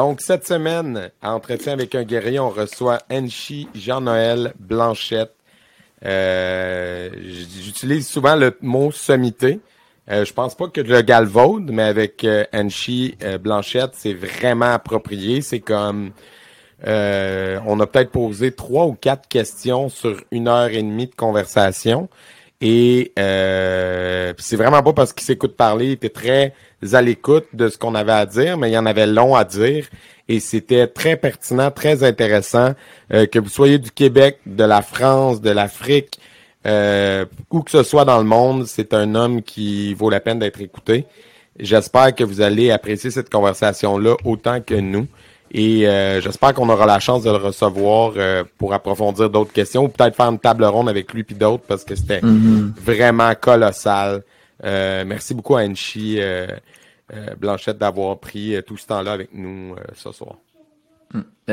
Donc, cette semaine, à Entretien avec un guerrier, on reçoit Enchi Jean-Noël Blanchette. Euh, J'utilise souvent le mot sommité. Euh, je pense pas que le galvaude, mais avec euh, Enchi euh, Blanchette, c'est vraiment approprié. C'est comme euh, on a peut-être posé trois ou quatre questions sur une heure et demie de conversation. Et euh, c'est vraiment pas parce qu'il s'écoute parler, il était très à l'écoute de ce qu'on avait à dire, mais il y en avait long à dire. Et c'était très pertinent, très intéressant. Euh, que vous soyez du Québec, de la France, de l'Afrique, euh, où que ce soit dans le monde, c'est un homme qui vaut la peine d'être écouté. J'espère que vous allez apprécier cette conversation-là autant que nous. Et euh, j'espère qu'on aura la chance de le recevoir euh, pour approfondir d'autres questions ou peut-être faire une table ronde avec lui puis d'autres parce que c'était Mhm. vraiment colossal. Euh, merci beaucoup à Enchi euh, euh, Blanchette d'avoir pris tout ce temps-là avec nous ce soir.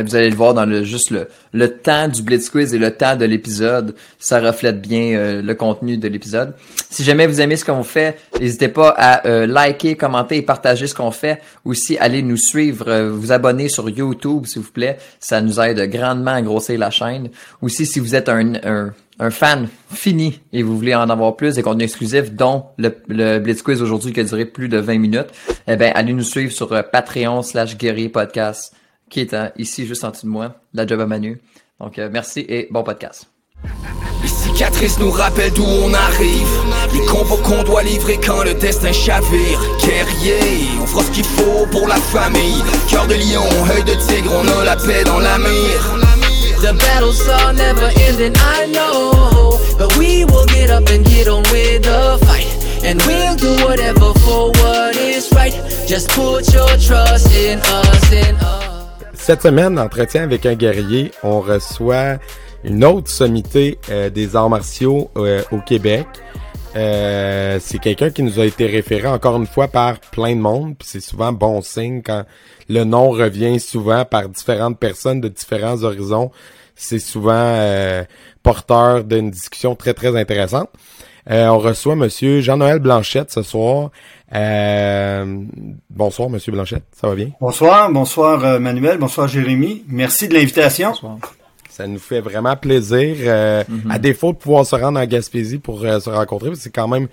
Vous allez le voir dans le juste le, le temps du Blitz Quiz et le temps de l'épisode, ça reflète bien euh, le contenu de l'épisode. Si jamais vous aimez ce qu'on fait, n'hésitez pas à euh, liker, commenter et partager ce qu'on fait. Aussi, allez nous suivre, euh, vous abonner sur YouTube, s'il vous plaît. Ça nous aide grandement à grossir la chaîne. Aussi, si vous êtes un, un, un fan fini et vous voulez en avoir plus des contenus exclusifs, dont le, le Blitz Quiz aujourd'hui qui a duré plus de 20 minutes, eh ben, allez nous suivre sur euh, Patreon slash Guerrier Podcast qui est euh, ici juste en dessous de moi, la job à Manu. Donc euh, merci et bon podcast. Les cicatrices nous rappellent d'où on arrive Les combats qu'on doit livrer quand le destin chavire Guerrier, on fera ce qu'il faut pour la famille Cœur de lion, œil de tigre, on a la paix dans la mire The battles are never ending, I know. But we will get up and get on with the fight. And we'll do whatever for what is right. Just put your trust in us, in us. Cette semaine, entretien avec un guerrier, on reçoit une autre sommité euh, des arts martiaux euh, au Québec. Euh, c'est quelqu'un qui nous a été référé encore une fois par plein de monde, puis c'est souvent bon signe quand le nom revient souvent par différentes personnes de différents horizons. C'est souvent euh, porteur d'une discussion très très intéressante. Euh, on reçoit Monsieur Jean-Noël Blanchette ce soir. Euh, bonsoir Monsieur Blanchette, ça va bien? Bonsoir, bonsoir euh, Manuel, bonsoir Jérémy. Merci de l'invitation. Ça nous fait vraiment plaisir. euh, À défaut de pouvoir se rendre en Gaspésie pour euh, se rencontrer, parce que c'est quand même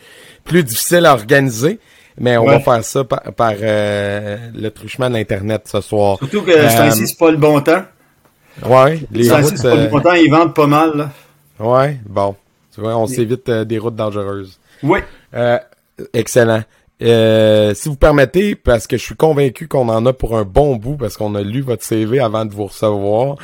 plus difficile à organiser. Mais on Ouais. va faire ça par, par, euh, le truchement de l'Internet ce soir. Surtout que ce temps-ci, c'est pas le bon temps. Ouais, les routes. c'est pas le bon temps, ils vendent pas mal. Là. ouais, bon. Tu vois, on s'évite euh, des routes dangereuses. Oui. Euh, excellent. Euh, si vous permettez, parce que je suis convaincu qu'on en a pour un bon bout, parce qu'on a lu votre CV avant de vous recevoir,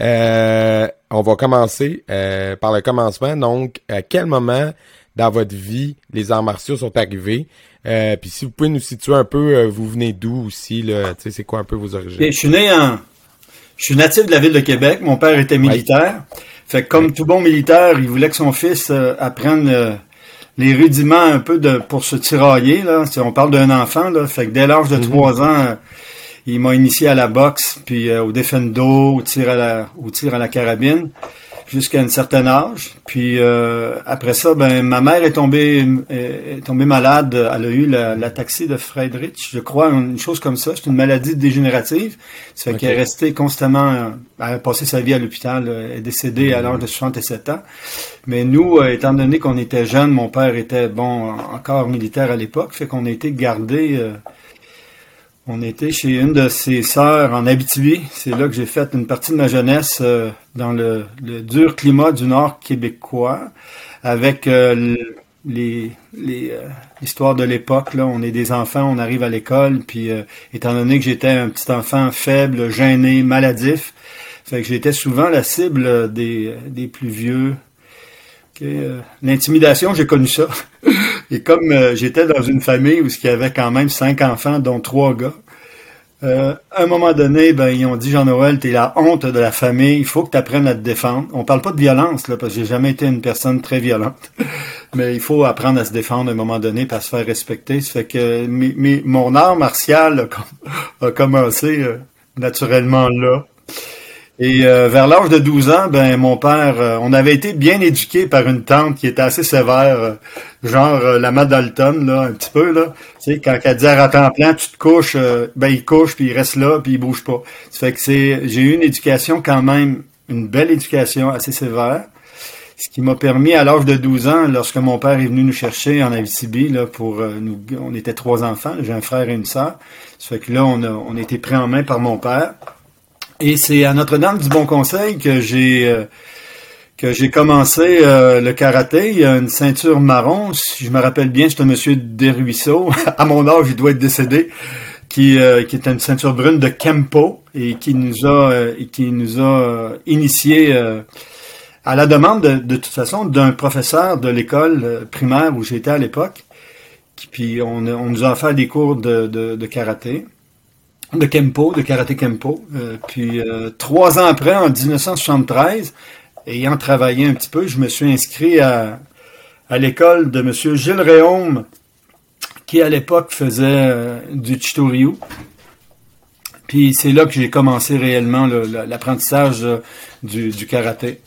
euh, on va commencer euh, par le commencement. Donc, à quel moment dans votre vie les arts martiaux sont arrivés? Euh, Puis si vous pouvez nous situer un peu, vous venez d'où aussi, là, tu sais, c'est quoi un peu vos origines? Je suis né en. Je suis natif de la ville de Québec. Mon père était militaire. Fait que comme tout bon militaire, il voulait que son fils euh, apprenne euh, les rudiments un peu de pour se tirailler. Là. Si on parle d'un enfant, là. Fait que dès l'âge de trois ans, euh, il m'a initié à la boxe, puis euh, au défendo, au tir à la, au tir à la carabine, jusqu'à un certain âge. Puis euh, après ça, ben ma mère est tombée est, tombée malade. Elle a eu la, la taxie de Friedrich, je crois, une chose comme ça. C'est une maladie dégénérative. Ça fait Ok. qu'elle est restée constamment, euh, elle a passé sa vie à l'hôpital. euh, Elle est décédée à l'âge de 67 ans. Mais nous, euh, étant donné qu'on était jeunes, mon père était bon encore militaire à l'époque, fait qu'on a été gardés. euh, on était chez une de ses sœurs en Abitibi. C'est là que j'ai fait une partie de ma jeunesse euh, dans le, dur climat du nord québécois, avec euh, le- les les, euh, l'histoire de l'époque. On est des enfants, on arrive à l'école, puis étant donné que j'étais un petit enfant faible, gêné, maladif, fait que j'étais souvent la cible des plus vieux. Euh, L'intimidation, j'ai connu ça. Et comme euh, j'étais dans une famille où il y avait quand même cinq enfants, dont trois gars, Euh, à un moment donné, ben, ils ont dit, Jean-Noël, t'es la honte de la famille, il faut que tu apprennes à te défendre. On parle pas de violence, là, parce que j'ai jamais été une personne très violente. Mais il faut apprendre à se défendre à un moment donné, pour se faire respecter. Ça fait que mon art martial a, commencé euh, naturellement là. Et euh, vers l'âge de 12 ans, ben mon père, euh, on avait été bien éduqué par une tante qui était assez sévère, euh, genre la Madalton, là, un petit peu, là. Tu sais, quand elle dit à temps plein, tu te couches, ben il couche, puis il reste là, puis il bouge pas. Fait que c'est. J'ai eu une éducation quand même, une belle éducation assez sévère. Ce qui m'a permis, à l'âge de 12 ans, lorsque mon père est venu nous chercher en Abitibi, là, pour nous, on était trois enfants, j'ai un frère et une sœur. Ça fait que là, on a, on a été pris en main par mon père. Et c'est à Notre-Dame du Bon Conseil que j'ai euh, que j'ai commencé euh, le karaté. Il y a une ceinture marron, si je me rappelle bien, c'est un monsieur Desruisseaux. à mon âge, il doit être décédé. Qui, euh, qui est une ceinture brune de Kempo et qui nous a qui nous a initié à la demande de, de toute façon d'un professeur de l'école primaire où j'étais à l'époque. Puis on, on, nous a fait des cours de, de, de karaté de Kempo, de karaté Kempo. Euh, puis euh, trois ans après, en 1973, ayant travaillé un petit peu, je me suis inscrit à, à l'école de M. Gilles Réaume, qui à l'époque faisait euh, du Chitoryu. Puis c'est là que j'ai commencé réellement l'apprentissage du, du, karaté.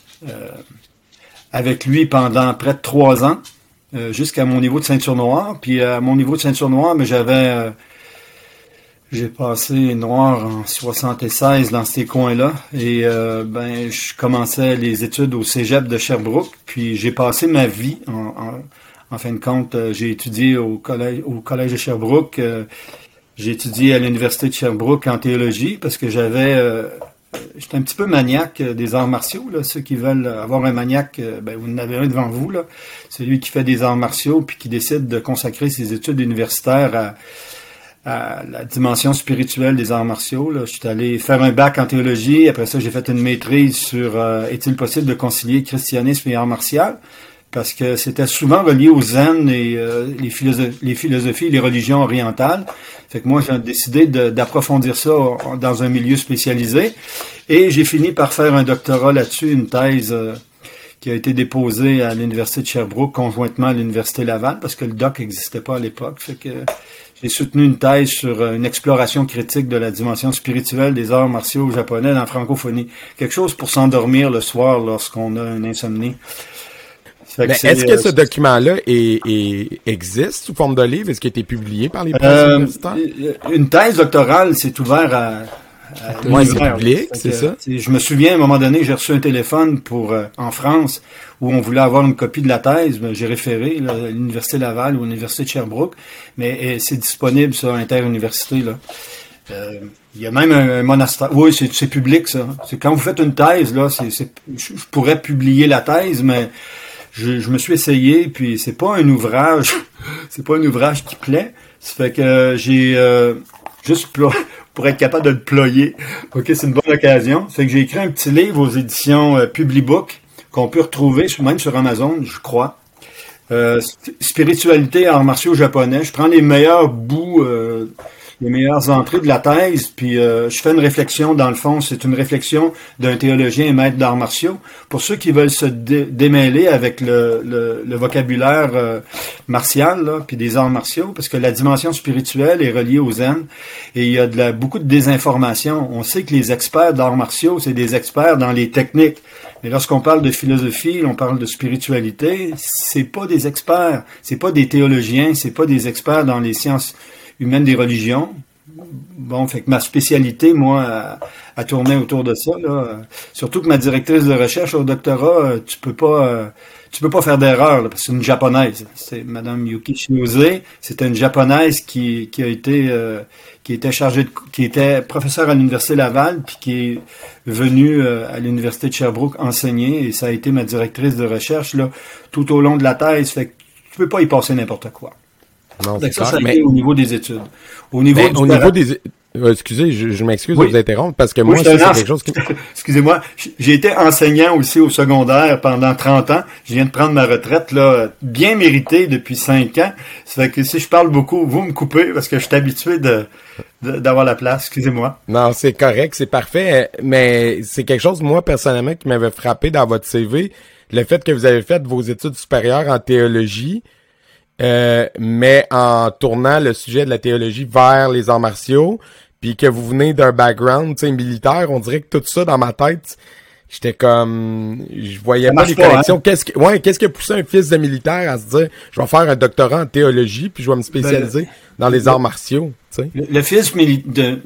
avec lui pendant près de trois ans, jusqu'à mon niveau de ceinture noire. Puis à mon niveau de ceinture noire, mais j'avais j'ai passé noir en 76 dans ces coins-là et euh, ben je commençais les études au Cégep de Sherbrooke, puis j'ai passé ma vie en, en, fin de compte, euh, j'ai étudié au collège au collège de Sherbrooke, euh, j'ai étudié à l'université de Sherbrooke en théologie parce que j'avais j'étais un petit peu maniaque des arts martiaux là, ceux qui veulent avoir un maniaque ben vous en avez un devant vous là, celui qui fait des arts martiaux puis qui décide de consacrer ses études universitaires à à la dimension spirituelle des arts martiaux. Là. Je suis allé faire un bac en théologie. Après ça, j'ai fait une maîtrise sur euh, est-il possible de concilier christianisme et arts martiaux? Parce que c'était souvent relié au zen et euh, les, philosophies, les les religions orientales. Fait que moi, j'ai décidé d'approfondir ça dans un milieu spécialisé. Et j'ai fini par faire un doctorat là-dessus, une thèse euh, qui a été déposée à l'Université de Sherbrooke conjointement à l'Université Laval, parce que le doc n'existait pas à l'époque. Fait que j'ai soutenu une thèse sur euh, une exploration critique de la dimension spirituelle des arts martiaux japonais dans la francophonie. Quelque chose pour s'endormir le soir lorsqu'on a une insomnie. Est-ce que ce euh, document-là existe sous forme de livre? Est-ce qu'il a été publié par les euh, Une thèse doctorale, c'est ouvert à, moi, c'est public, c'est ça? Je me souviens, à un moment donné, j'ai reçu un téléphone pour en France où on voulait avoir une copie de la thèse, ben, j'ai référé à l'Université Laval ou à l'Université de Sherbrooke, mais eh, c'est disponible sur Interuniversité. Là. Euh, il y a même un, monastère. Oui, c'est public, ça. C'est quand vous faites une thèse, là, c'est, je pourrais publier la thèse, mais je, me suis essayé, puis c'est pas un ouvrage, c'est pas un ouvrage qui plaît. Ça fait que j'ai euh, juste pour être capable de le ployer. Ok, c'est une bonne occasion. Fait que j'ai écrit un petit livre aux éditions euh, Publibook qu'on peut retrouver même sur Amazon, je crois. Euh, spiritualité arts martiaux japonais. Je prends les meilleurs bouts, euh, les meilleures entrées de la thèse, puis euh, je fais une réflexion. Dans le fond, c'est une réflexion d'un théologien et maître d'arts martiaux. Pour ceux qui veulent se démêler avec le, le, vocabulaire martial, là, puis des arts martiaux, parce que la dimension spirituelle est reliée au zen, et il y a de la, beaucoup de désinformation. On sait que les experts d'arts martiaux, c'est des experts dans les techniques mais lorsqu'on parle de philosophie, on parle de spiritualité, c'est pas des experts, c'est pas des théologiens, c'est pas des experts dans les sciences humaines des religions. Bon, fait que ma spécialité, moi, a, tourné autour de ça. Là. Surtout que ma directrice de recherche au doctorat, euh, tu peux pas, euh, tu peux pas faire d'erreur parce que c'est une japonaise. C'est Madame Yuki Shinose. C'était une japonaise qui, qui a été, euh, qui était chargée de, qui était professeur à l'université Laval, puis qui est venue à l'université de Sherbrooke enseigner. Et ça a été ma directrice de recherche là tout au long de la thèse. Fait que tu peux pas y passer n'importe quoi. Non, ça, ça a été au niveau des études. Au niveau, au niveau des Euh, excusez, je, je m'excuse Oui. de vous interrompre parce que Moi, c'est quelque chose qui... Excusez-moi, j'ai été enseignant aussi au secondaire pendant 30 ans. Je viens de prendre ma retraite, là, bien méritée depuis 5 ans. Ça fait que si je parle beaucoup, vous me coupez parce que je suis habitué de, d'avoir la place. Excusez-moi. Non, c'est correct, c'est parfait, euh, mais c'est quelque chose, moi, personnellement, qui m'avait frappé dans votre CV, le fait que vous avez fait vos études supérieures en théologie, euh, mais en tournant le sujet de la théologie vers les arts martiaux, puis que vous venez d'un background, militaire, on dirait que tout ça, dans ma tête, j'étais comme, je voyais pas les hein? connexions. Qu'est-ce que, ouais, qu'est-ce qui a poussé un fils de militaire à se dire, je vais faire un doctorat en théologie, puis je vais me spécialiser dans les arts martiaux? Le, le fils mili- de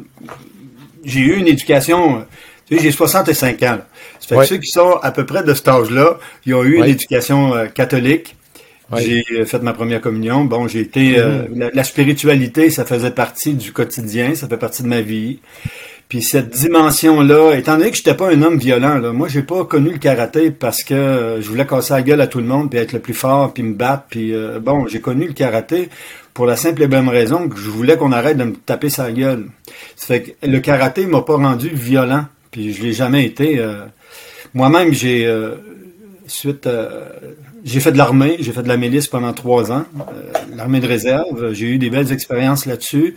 j'ai eu une éducation. Tu sais, j'ai 65 ans. là. Ça fait Ouais. que ceux qui sont à peu près de cet âge-là, ils ont eu Ouais. une éducation euh, catholique. Ouais. J'ai euh, fait ma première communion. Bon, j'ai été euh, la, la spiritualité, ça faisait partie du quotidien, ça fait partie de ma vie. Puis cette dimension-là, étant donné que j'étais pas un homme violent, là, moi j'ai pas connu le karaté parce que euh, je voulais casser la gueule à tout le monde, puis être le plus fort, puis me battre. Puis euh, bon, j'ai connu le karaté pour la simple et bonne raison que je voulais qu'on arrête de me taper sa gueule. Ça fait que le karaté m'a pas rendu violent, puis je l'ai jamais été. euh. Moi-même, j'ai euh, suite, euh, j'ai fait de l'armée, j'ai fait de la milice pendant trois ans, euh, l'armée de réserve. J'ai eu des belles expériences là-dessus.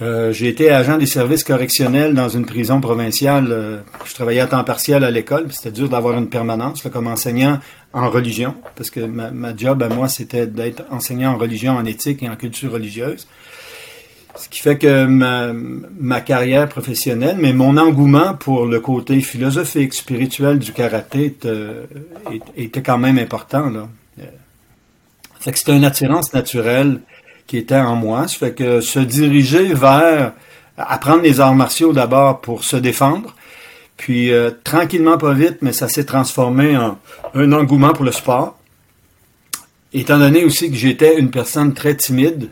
Euh, j'ai été agent des services correctionnels dans une prison provinciale. euh, je travaillais à temps partiel à l'école. C'était dur d'avoir une permanence là, comme enseignant en religion, parce que ma job à moi, c'était d'être enseignant en religion, en éthique et en culture religieuse. Ce qui fait que ma, carrière professionnelle, mais mon engouement pour le côté philosophique, spirituel du karaté était, était quand même important. Là. Euh, Fait que c'était une attirance naturelle qui était en moi. Ça fait que se diriger vers apprendre les arts martiaux d'abord pour se défendre, puis euh, tranquillement, pas vite, mais ça s'est transformé en un engouement pour le sport. Étant donné aussi que j'étais une personne très timide,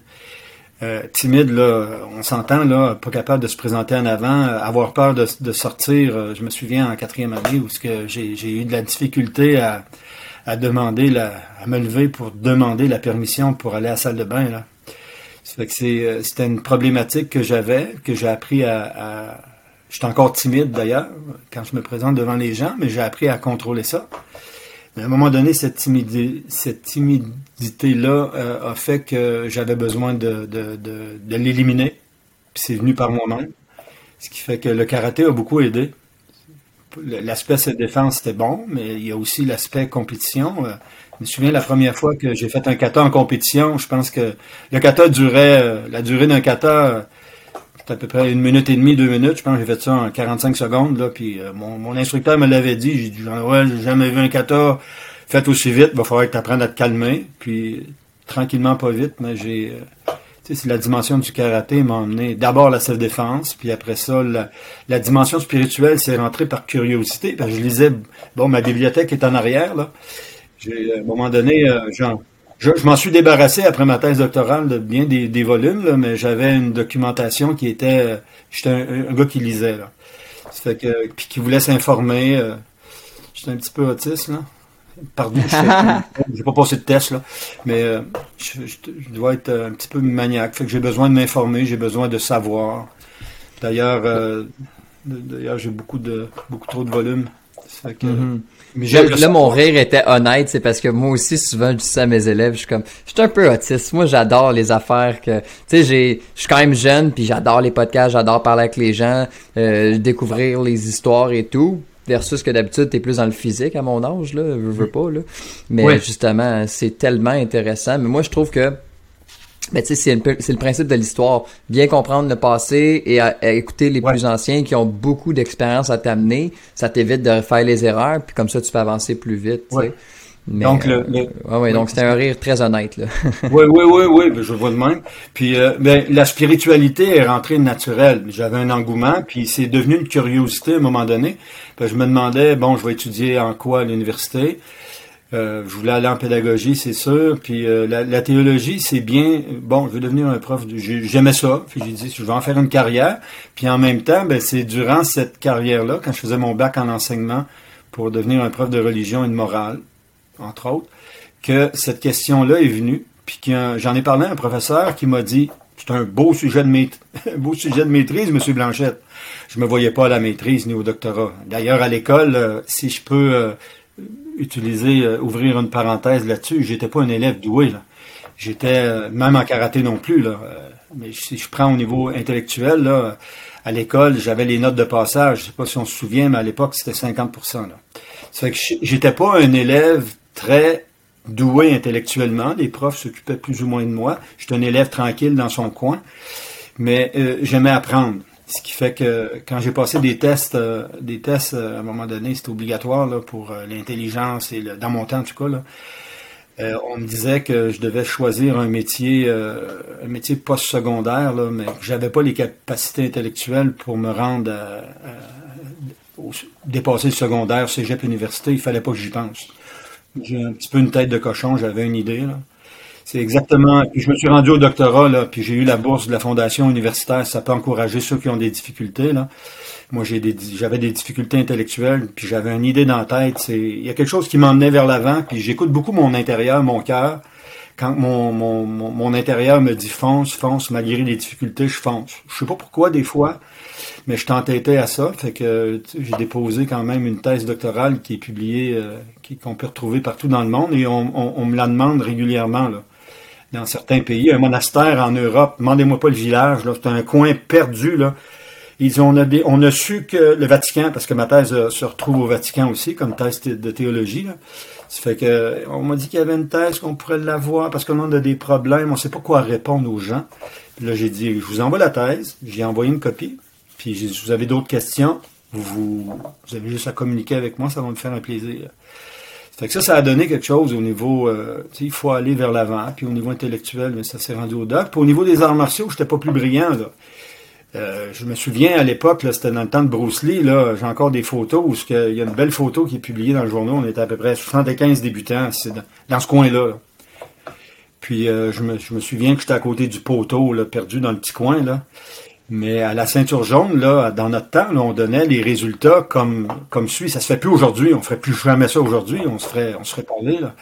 euh, timide, là, on s'entend, là, pas capable de se présenter en avant, euh, avoir peur de, sortir. euh, je me souviens en quatrième année où ce que j'ai eu de la difficulté à, demander la, à me lever pour demander la permission pour aller à salle de bain. Là. C'était une problématique que j'avais, que j'ai appris à, à J'étais encore timide d'ailleurs quand je me présente devant les gens, mais j'ai appris à contrôler ça. À un moment donné, cette, timidi- cette timidité-là euh, a fait que j'avais besoin de, l'éliminer. Puis c'est venu par moi-même. Ce qui fait que le karaté a beaucoup aidé. L'aspect de défense, c'était bon, mais il y a aussi l'aspect compétition. Euh, Je me souviens la première fois que j'ai fait un kata en compétition, je pense que le kata durait, euh, la durée d'un kata, à peu près une minute et demie, deux minutes. Je pense que j'ai fait ça en 45 secondes. Là, puis euh, mon, mon instructeur me l'avait dit. J'ai dit, ouais, j'ai jamais vu un kata fait aussi vite. Il va falloir que tu apprennes à te calmer. Puis tranquillement, pas vite, mais j'ai... euh, tu sais, c'est la dimension du karaté m'a emmené d'abord la self-défense, puis après ça, la, dimension spirituelle s'est rentrée par curiosité. Parce que je lisais, bon, ma bibliothèque est en arrière, là. J'ai, à un moment donné, euh, je, je m'en suis débarrassé après ma thèse doctorale de bien des, des volumes, là, mais j'avais une documentation qui était. euh, J'étais un, un gars qui lisait, là. Ça fait que, puis qui voulait s'informer. euh, J'étais un petit peu autiste, là. Pardon, j'ai pas passé de test, là. Mais euh, je, je- je dois être un petit peu maniaque. Fait que j'ai besoin de m'informer, j'ai besoin de savoir. D'ailleurs, euh, d'ailleurs, j'ai beaucoup de beaucoup trop de volume. Ça fait que, mais Là, mon rire était honnête, c'est parce que moi aussi, souvent, je dis ça à mes élèves, je suis comme, je suis un peu autiste. Moi, j'adore les affaires que, tu sais, j'ai, je suis quand même jeune, puis j'adore les podcasts, j'adore parler avec les gens, euh, découvrir les histoires et tout. Versus que d'habitude, t'es plus dans le physique à mon âge, là, veux, veux pas, là. Mais justement, c'est tellement intéressant. Mais moi, je trouve que, ben, tu sais, c'est le, principe de l'histoire. Bien comprendre le passé et à, à écouter les Ouais. plus anciens qui ont beaucoup d'expérience à t'amener, ça t'évite de faire les erreurs, puis comme ça, tu peux avancer plus vite. Ouais. Mais, Donc, le- euh, le- ouais, ouais, donc c'était un rire très honnête. Là. Oui, oui, oui, oui, ben, je vois de même. Puis euh, ben, la spiritualité est rentrée naturelle. J'avais un engouement, puis c'est devenu une curiosité à un moment donné. Puis je me demandais, bon, je vais étudier en quoi à l'université? Euh, je voulais aller en pédagogie, c'est sûr. Puis euh, la, théologie, c'est bien. Bon, je veux devenir un prof. J'aimais ça. Puis j'ai dit, je vais en faire une carrière. Puis en même temps, ben, c'est durant cette carrière-là, quand je faisais mon bac en enseignement pour devenir un prof de religion et de morale, entre autres, que cette question-là est venue. Puis j'en ai parlé à un professeur qui m'a dit, C'est un beau sujet de maîtrise, beau sujet de maîtrise, Monsieur Blanchette. Je me voyais pas à la maîtrise ni au doctorat. D'ailleurs, à l'école, euh, si je peux euh, utiliser, euh, ouvrir une parenthèse là-dessus, j'étais pas un élève doué. Là. J'étais, même en karaté non plus. Là. mais si je prends au niveau intellectuel, à l'école, j'avais les notes de passage. Je sais pas si on se souvient, mais à l'époque, c'était 50 là. Ça fait que j'étais pas un élève très doué intellectuellement. Les profs s'occupaient plus ou moins de moi. J'étais un élève tranquille dans son coin, mais euh, j'aimais apprendre. Ce qui fait que quand j'ai passé des tests, euh, des tests euh, à un moment donné, c'était obligatoire là, pour l'intelligence et dans mon temps en tout cas. Là, on me disait que je devais choisir un métier, un métier post-secondaire, là, mais que j'avais pas les capacités intellectuelles pour me rendre à, dépasser le secondaire, cégep, université. Il fallait pas que j'y pense. J'ai un petit peu une tête de cochon, j'avais une idée. Là. C'est exactement. Puis je me suis rendu au doctorat, là, puis j'ai eu la bourse de la fondation universitaire. Ça peut encourager ceux qui ont des difficultés. Là. Moi, j'ai des, j'avais des difficultés intellectuelles, puis j'avais une idée dans la tête. C'est, il y a quelque chose qui m'emmenait vers l'avant, puis j'écoute beaucoup mon intérieur, mon cœur. Quand mon, mon, mon, intérieur me dit fonce, fonce, malgré les difficultés, je fonce. Je sais pas pourquoi des fois, mais je t'entêtais à ça. Fait que j'ai déposé quand même une thèse doctorale qui est publiée, euh, qu'on peut retrouver partout dans le monde, et on, me la demande régulièrement. Là. Dans certains pays, un monastère en Europe, demandez-moi pas le village, c'est un coin perdu. Là. Ils ont, on, a on a su que le Vatican, parce que ma thèse se retrouve au Vatican aussi, comme thèse de théologie. Là. Ça fait que on m'a dit qu'il y avait une thèse qu'on pourrait l'avoir parce que on a des problèmes, on sait pas quoi répondre aux gens. là, j'ai dit, je vous envoie la thèse, j'ai envoyé une copie. Puis j'ai vous avez d'autres questions, vous, vous avez juste à communiquer avec moi, ça va me faire un plaisir. Fait que ça, ça a donné quelque chose au niveau, euh, il faut aller vers l'avant. Puis au niveau intellectuel, mais ça s'est rendu au doc. Puis au niveau des arts martiaux, j'étais pas plus brillant. Là. Euh, je me souviens à l'époque, c'était dans le temps de Bruce Lee, là, j'ai encore des photos où il y a une belle photo qui est publiée dans le journal. On était à peu près 75 débutants dans, ce coin-là. Puis euh, je, me, je me souviens que j'étais à côté du poteau, là, perdu dans le petit coin. là. Mais à la ceinture jaune, là, dans notre temps, on donnait les résultats comme, comme suit. Ça se fait plus aujourd'hui. On ferait plus jamais ça aujourd'hui. On se ferait, on se ferait parler, là.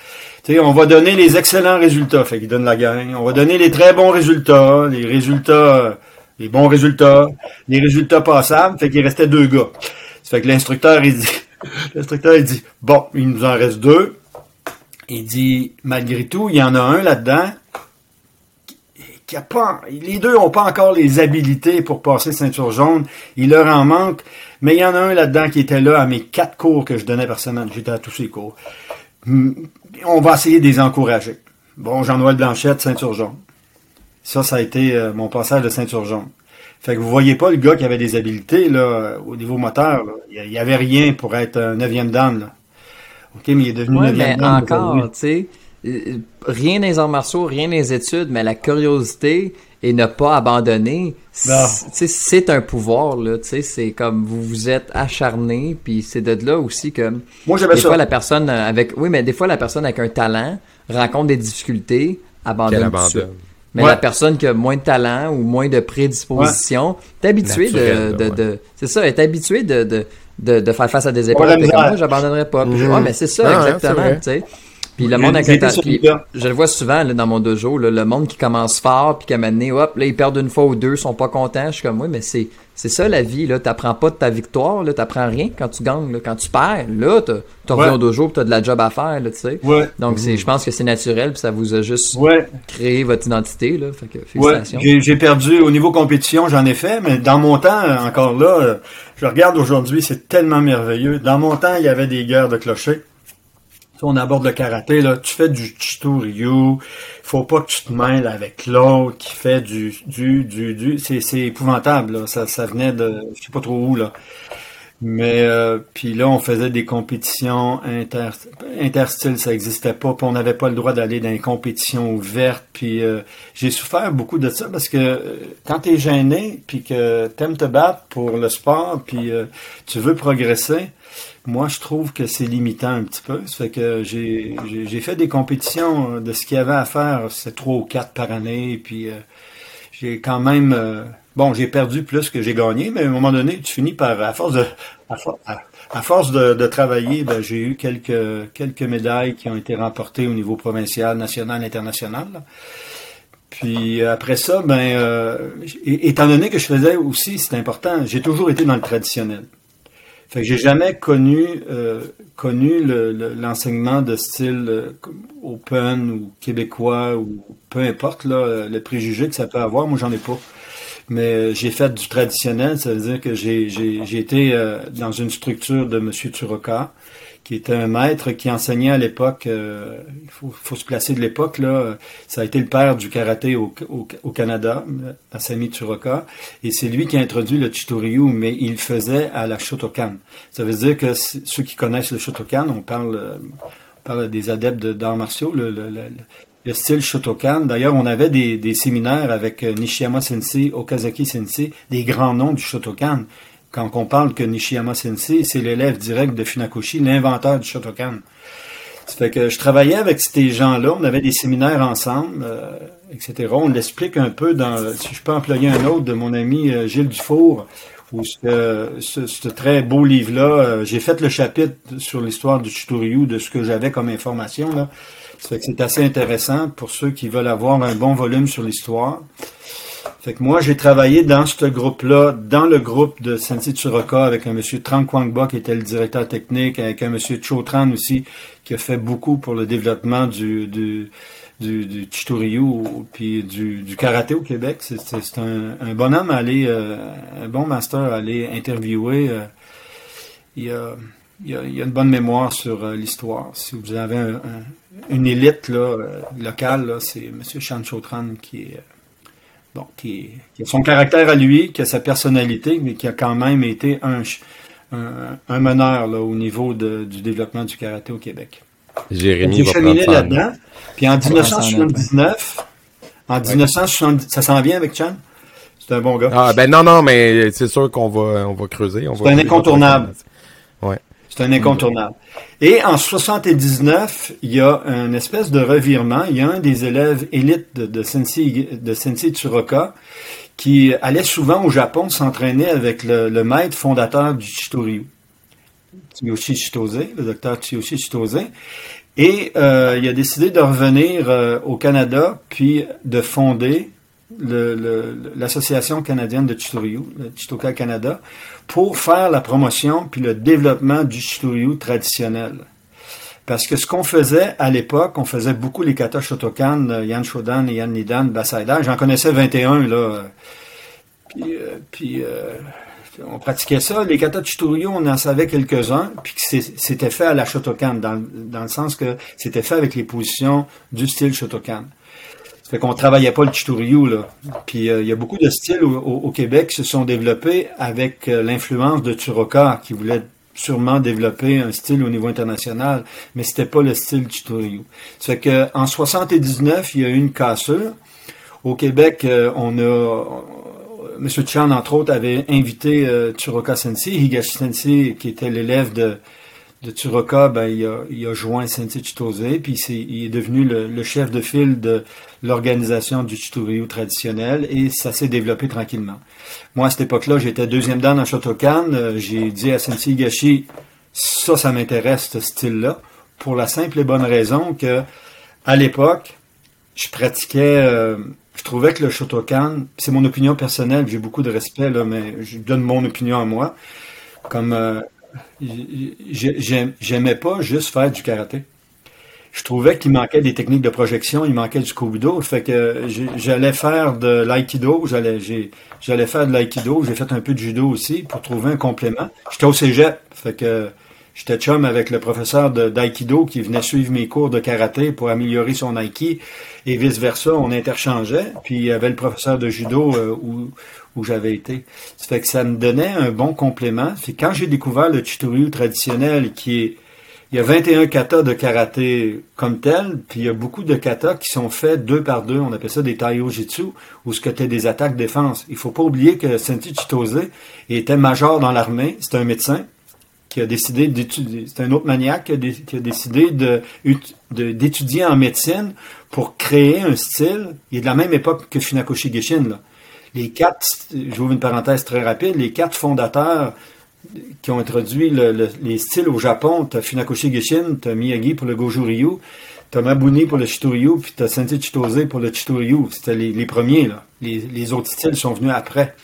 sais, on va donner les excellents résultats. Fait qu'ils donnent la gagne. On va donner les très bons résultats, les résultats, les bons résultats, les résultats passables. Fait qu'il restait deux gars. Ça fait que l'instructeur, il dit, l'instructeur, il dit, bon, il nous en reste deux. Il dit, malgré tout, il y en a un là-dedans pas, les deux n'ont pas encore les habilités pour passer ceinture jaune. Il leur en manque. Mais il y en a un là-dedans qui était là à mes quatre cours que je donnais semaine. J'étais à tous ces cours. Hmm, on va essayer de les encourager. Bon, Jean-Noël Blanchette, ceinture jaune. Ça, ça a été euh, mon passage de ceinture jaune. Fait que vous voyez pas le gars qui avait des habilités là, au niveau moteur. Il y avait rien pour être un neuvième dan. OK, mais il est devenu neuvième mais encore, tu sais euh, rien dans les arts martiaux, rien dans les études, mais la curiosité et ne pas abandonner, c'est un pouvoir là. C'est comme vous vous êtes acharné, puis c'est de là aussi que Moi, des fois la personne avec, oui, mais des fois la personne avec un talent rencontre des difficultés, abandonne. Mais la personne qui a moins de talent ou moins de prédisposition, est habituée de, de, de c'est ça, est habituée de, de, de, faire face à des épreuves. moi, j'abandonnerai pas. Mm mais c'est ça, exactement. Puis le monde avec je le vois souvent là, dans mon dojo, là, le monde qui commence fort, puis qui a mené, hop, là, ils perdent une fois ou deux, sont pas contents. Je suis comme, oui, mais c'est, c'est ça la vie, là. T'apprends pas de ta victoire, là. T'apprends rien quand tu gagnes, là. Quand tu perds, là, t'as, t'as reviens au dojo, tu t'as de la job à faire, là, tu sais. Donc, c'est, je pense que c'est naturel, puis ça vous a juste créé votre identité, là. Fait que, félicitations. J'ai, j'ai perdu au niveau compétition, j'en ai fait, mais dans mon temps, encore là, je regarde aujourd'hui, c'est tellement merveilleux. Dans mon temps, il y avait des guerres de clochers on aborde le karaté, là, tu fais du chitoryu, faut pas que tu te mêles avec l'autre qui fait du, du, du, du, c'est, épouvantable, là. Ça, ça venait de, je sais pas trop où, là. Mais euh, puis là, on faisait des compétitions inter, interstyles, ça existait pas, puis on n'avait pas le droit d'aller dans les compétitions ouvertes. Puis euh, j'ai souffert beaucoup de ça parce que euh, quand tu es gêné, puis que t'aimes te battre pour le sport, puis tu veux progresser, moi, je trouve que c'est limitant un petit peu. Ça fait que j'ai, fait des compétitions euh, de ce qu'il y avait à faire, c'est trois ou quatre par année. Puis euh, j'ai quand même, euh, bon, j'ai perdu plus que j'ai gagné, mais à un moment donné, tu finis par, à force de, à, force de, travailler, ben, j'ai eu quelques quelques médailles qui ont été remportées au niveau provincial, national, international. Puis après ça, ben, euh, étant donné que je faisais aussi, c'est important, j'ai toujours été dans le traditionnel. Fait que j'ai jamais connu euh, connu l'enseignement de style euh, open ou québécois ou peu importe là, le préjugé que ça peut avoir. Moi, j'en ai pas. Mais j'ai fait du traditionnel, ça veut dire que j'ai été dans une structure de Monsieur Turoka qui était un maître qui enseignait à l'époque, euh, il faut, faut, se placer de l'époque, là, ça a été le père du karaté au, au, Canada, Asami Tsuroka, et c'est lui qui a introduit le Chitoryu, mais il faisait à la Shotokan. Ça veut dire que ceux qui connaissent le Shotokan, on parle, on parle des adeptes d'arts martiaux, le, le, le, style Shotokan. D'ailleurs, on avait des, des séminaires avec Nishiyama Sensei, Okazaki Sensei, des grands noms du Shotokan quand on parle que Nishiyama Sensei, c'est l'élève direct de Funakoshi, l'inventeur du Shotokan. Ça fait que je travaillais avec ces gens-là, on avait des séminaires ensemble, euh, etc. On l'explique un peu dans, si je peux employer un autre de mon ami euh, Gilles Dufour, où ce, ce, très beau livre-là, euh, j'ai fait le chapitre sur l'histoire du Chitoryu, de ce que j'avais comme information. Là. Ça fait que c'est assez intéressant pour ceux qui veulent avoir un bon volume sur l'histoire. Fait que moi, j'ai travaillé dans ce groupe-là, dans le groupe de Sensei Tsuroka avec un monsieur Trang Kwangba qui était le directeur technique, avec un monsieur Cho Tran aussi qui a fait beaucoup pour le développement du, du, du, du puis du, karaté au Québec. C'est un, un bonhomme à aller, euh, un bon master à aller interviewer. Euh, il, y a, a, une bonne mémoire sur euh, l'histoire. Si vous avez un, une élite là, locale, c'est M. Chan Chotran qui est bon, qui, a son caractère à lui, qui a sa personnalité, mais qui a quand même été un, un, meneur là, au niveau de, du développement du karaté au Québec. Jérémy va cheminé là-dedans. Puis en 1979, en 1970, ça s'en vient avec Chan? C'est un bon gars. Ah, ben non, non, mais c'est sûr qu'on va, on va creuser. C'est un incontournable. C'est un incontournable. Et en 79, il y a une espèce de revirement. Il y a un des élèves élites de, de Sensei, de Sensei Tsuroka qui allait souvent au Japon s'entraîner avec le, maître fondateur du Chitoryu, Tsuyoshi Chitose, le docteur Tsuyoshi Chitose. Et euh, il a décidé de revenir euh, au Canada, puis de fonder l'association canadienne de Chitoryu, le Chitoka Canada, pour faire la promotion puis le développement du Chitoryu traditionnel. Parce que ce qu'on faisait à l'époque, on faisait beaucoup les kata Shotokan, euh, Yan Shodan Yan Nidan, Basaidan. J'en connaissais 21, là. Puis, euh, puis euh, on pratiquait ça. Les kata Chitoryu, on en savait quelques-uns, puis c'était fait à la Shotokan, dans le sens que c'était fait avec les positions du style Shotokan. Fait qu'on travaillait pas le Chitoryu, là. Puis euh, il y a beaucoup de styles au, Québec qui se sont développés avec euh, l'influence de Turoka, qui voulait sûrement développer un style au niveau international, mais c'était pas le style Chitoryu. Ça fait que en 79, il y a eu une cassure. Au Québec, euh, on a M. Chan, entre autres, avait invité Turoka Sensei, Higashi Sensei, qui était l'élève de de Turoka, ben, il, a, il a joint Sensei Chitose, puis il est devenu le, chef de file de l'organisation du Chitoryu traditionnel, et ça s'est développé tranquillement. Moi, à cette époque-là, j'étais deuxième dan en Shotokan. Euh, j'ai dit à Sensei Higashi, ça, ça m'intéresse, ce style-là, pour la simple et bonne raison que, à l'époque, je pratiquais, euh, je trouvais que le Shotokan, c'est mon opinion personnelle, j'ai beaucoup de respect, là, mais je donne mon opinion à moi, comme... Euh, j'aimais pas juste faire du karaté. Je trouvais qu'il manquait des techniques de projection, il manquait du kobudo. Fait que j'allais faire de l'aïkido, j'allais, j'allais faire de l'aïkido, j'ai fait un peu de judo aussi pour trouver un complément. J'étais au cégep, fait que j'étais chum avec le professeur d'aïkido qui venait suivre mes cours de karaté pour améliorer son aïki et vice versa, on interchangeait. Puis il y avait le professeur de judo euh, où, où j'avais été. Ça fait que ça me donnait un bon complément. Quand j'ai découvert le Chitoryu traditionnel, qui est, il y a 21 katas de karaté comme tel, puis il y a beaucoup de katas qui sont faits deux par deux. On appelle ça des taiyojitsu, où ce que tu des attaques défense. Il faut pas oublier que Senti Chitose était major dans l'armée. C'est un médecin qui a décidé d'étudier, c'est un autre maniaque qui a, décidé d'étudier en médecine pour créer un style. Il est de la même époque que Funakoshi Gishin, là les quatre, j'ouvre une parenthèse très rapide, les quatre fondateurs qui ont introduit les styles au Japon, tu as Funakoshi Gishin, tu as Miyagi pour le Goju Ryu, T'as Mabuni pour le Chitoryu, puis t'as Sensei Chitose pour le Chitoryu. C'était les, premiers, là. Les, autres styles sont venus après.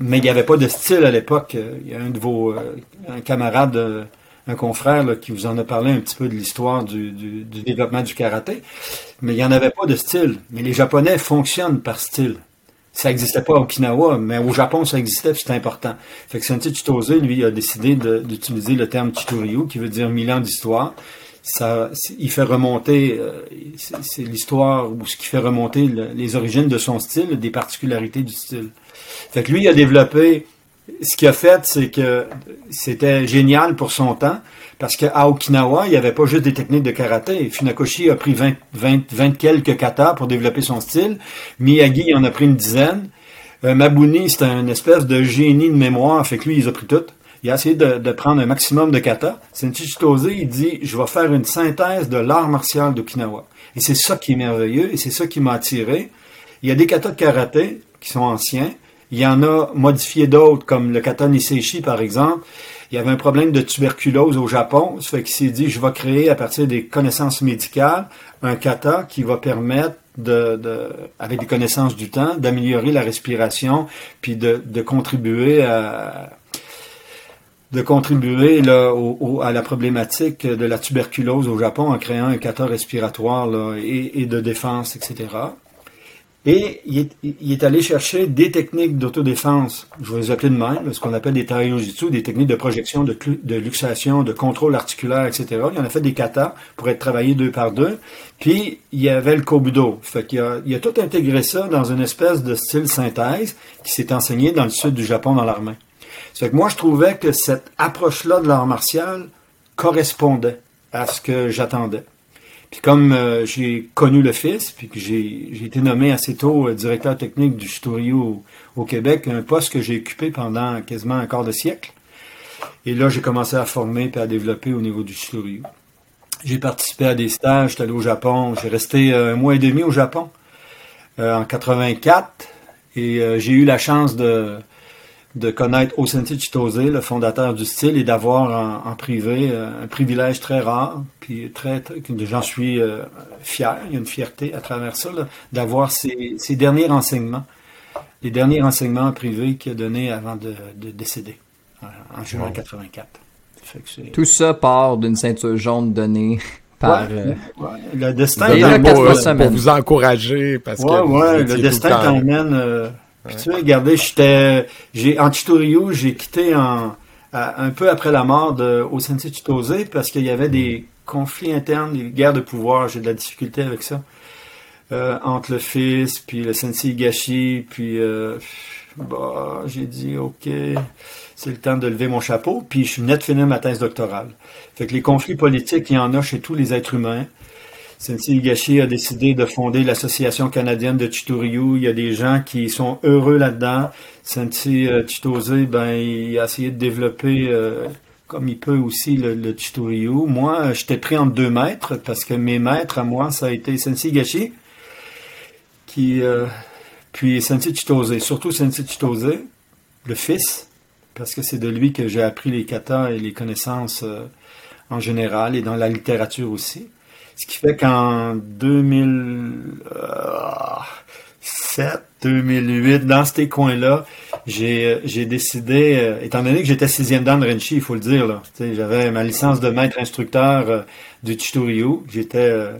Mais il n'y avait pas de style à l'époque. Il y a un de vos euh, un camarade, euh, un confrère là, qui vous en a parlé un petit peu de l'histoire du, du développement du karaté. Mais il n'y en avait pas de style. Mais les Japonais fonctionnent par style. Ça n'existait pas à Okinawa, mais au Japon, ça existait, c'était important. Fait que Sensei Chitose, lui, a décidé d'utiliser le terme Chitoryu, qui veut dire mille ans d'histoire. Ça, c'est- il fait remonter, euh, c'est c'est l'histoire ou ce qui fait remonter le- les origines de son style, des particularités du style. Fait que lui, il a développé, ce qu'il a fait, c'est que c'était génial pour son temps, parce qu'à Okinawa, il n'y avait pas juste des techniques de karaté. Funakoshi a pris 20, 20, 20 quelques katas pour développer son style. Miyagi en a pris une dizaine. Euh, Mabuni, c'était un espèce de génie de mémoire, fait que lui, il a pris toutes. Il a essayé de, prendre un maximum de kata. Sensei Chitose, il dit, je vais faire une synthèse de l'art martial d'Okinawa. Et c'est ça qui est merveilleux, et c'est ça qui m'a attiré. Il y a des katas de karaté qui sont anciens. Il y en a modifiés d'autres, comme le kata Niseishi, par exemple. Il y avait un problème de tuberculose au Japon. Ça fait qu'il s'est dit, je vais créer à partir des connaissances médicales un kata qui va permettre de, de- avec des connaissances du temps, d'améliorer la respiration, puis de, de contribuer à, de contribuer là, au- au- à la problématique de la tuberculose au Japon en créant un kata respiratoire là, et, et de défense, etc. Et il est, allé chercher des techniques d'autodéfense, je vais les appeler de même, ce qu'on appelle des taiyojutsu, des techniques de projection, de, luxation, de contrôle articulaire, etc. Il en a fait des katas pour être travaillés deux par deux. Puis, il y avait le kobudo. Fait qu'il il a tout intégré ça dans une espèce de style synthèse qui s'est enseigné dans le sud du Japon dans l'armée. Fait que moi, je trouvais que cette approche-là de l'art martial correspondait à ce que j'attendais. Puis comme euh, j'ai connu le fils, puis que j'ai été nommé assez tôt euh, directeur technique du Chitoryu au, Québec, un poste que j'ai occupé pendant quasiment un quart de siècle. Et là, j'ai commencé à former puis à développer au niveau du Chitoryu. J'ai participé à des stages, j'étais allé au Japon, j'ai resté euh, un mois et demi au Japon en 84 et j'ai eu la chance de de connaître Osensei Chitose, le fondateur du style, et d'avoir en, en privé euh, un privilège très rare, puis très, j'en suis euh, fier, il y a une fierté à travers ça, là, d'avoir ses, ses derniers renseignements, les derniers renseignements privés qu'il a donnés avant de, de décéder, euh, en juin 84. Fait que c'est- Tout ça part d'une ceinture jaune donnée par... Ouais, euh, ouais, le destin euh, semaines. pour vous encourager parce Ouais, que vous le destin t'emmène. Puis tu sais, regardez, j'étais, j'ai, en Chitoryu, j'ai quitté un peu après la mort de Osensei Chitose parce qu'il y avait des conflits internes, des guerres de pouvoir. J'ai de la difficulté avec ça. Euh, entre le fils, puis le Sensei Higashi, puis euh, bah, j'ai dit, OK, c'est le temps de lever mon chapeau. Puis je venais de finir ma thèse doctorale. Fait que les conflits politiques, il y en a chez tous les êtres humains. Sensei Higashi a décidé de fonder l'Association canadienne de Chitoryu. Il y a des gens qui sont heureux là-dedans. Sensei euh, Chitose, ben, il a essayé de développer euh, comme il peut aussi le, le. Moi, euh, j'étais pris entre deux maîtres parce que mes maîtres à moi, ça a été Sensei Higashi, qui, euh, puis Sensei Chitose, surtout Sensei Chitose, le fils, parce que c'est de lui que j'ai appris les katas et les connaissances en général et dans la littérature aussi. Ce qui fait qu'en 2007, 2008, dans ces coins-là, j'ai euh, décidé, euh, étant donné que j'étais sixième dan de Renchi, il faut le dire, j'avais ma licence de maître instructeur euh, du Chitoryu, j'étais, euh,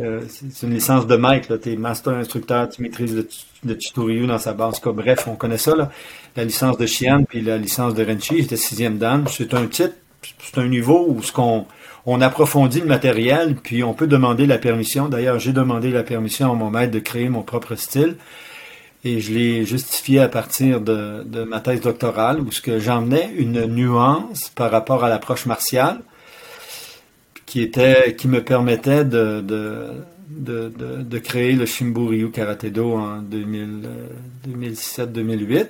euh, c'est une licence de maître, tu es master instructeur, tu maîtrises le, le dans sa base, bref, on connaît ça, là. la licence de Shian puis la licence de Renchi, j'étais sixième dan, c'est un titre, c'est un niveau où ce qu'on on approfondit le matériel, puis on peut demander la permission. D'ailleurs, j'ai demandé la permission à mon maître de créer mon propre style. Et je l'ai justifié à partir de, ma thèse doctorale, où j'emmenais une nuance par rapport à l'approche martiale, qui était, qui me permettait de, de, de, créer le Shimbu-Ryu Karate-Do en 2000, euh, 2007-2008.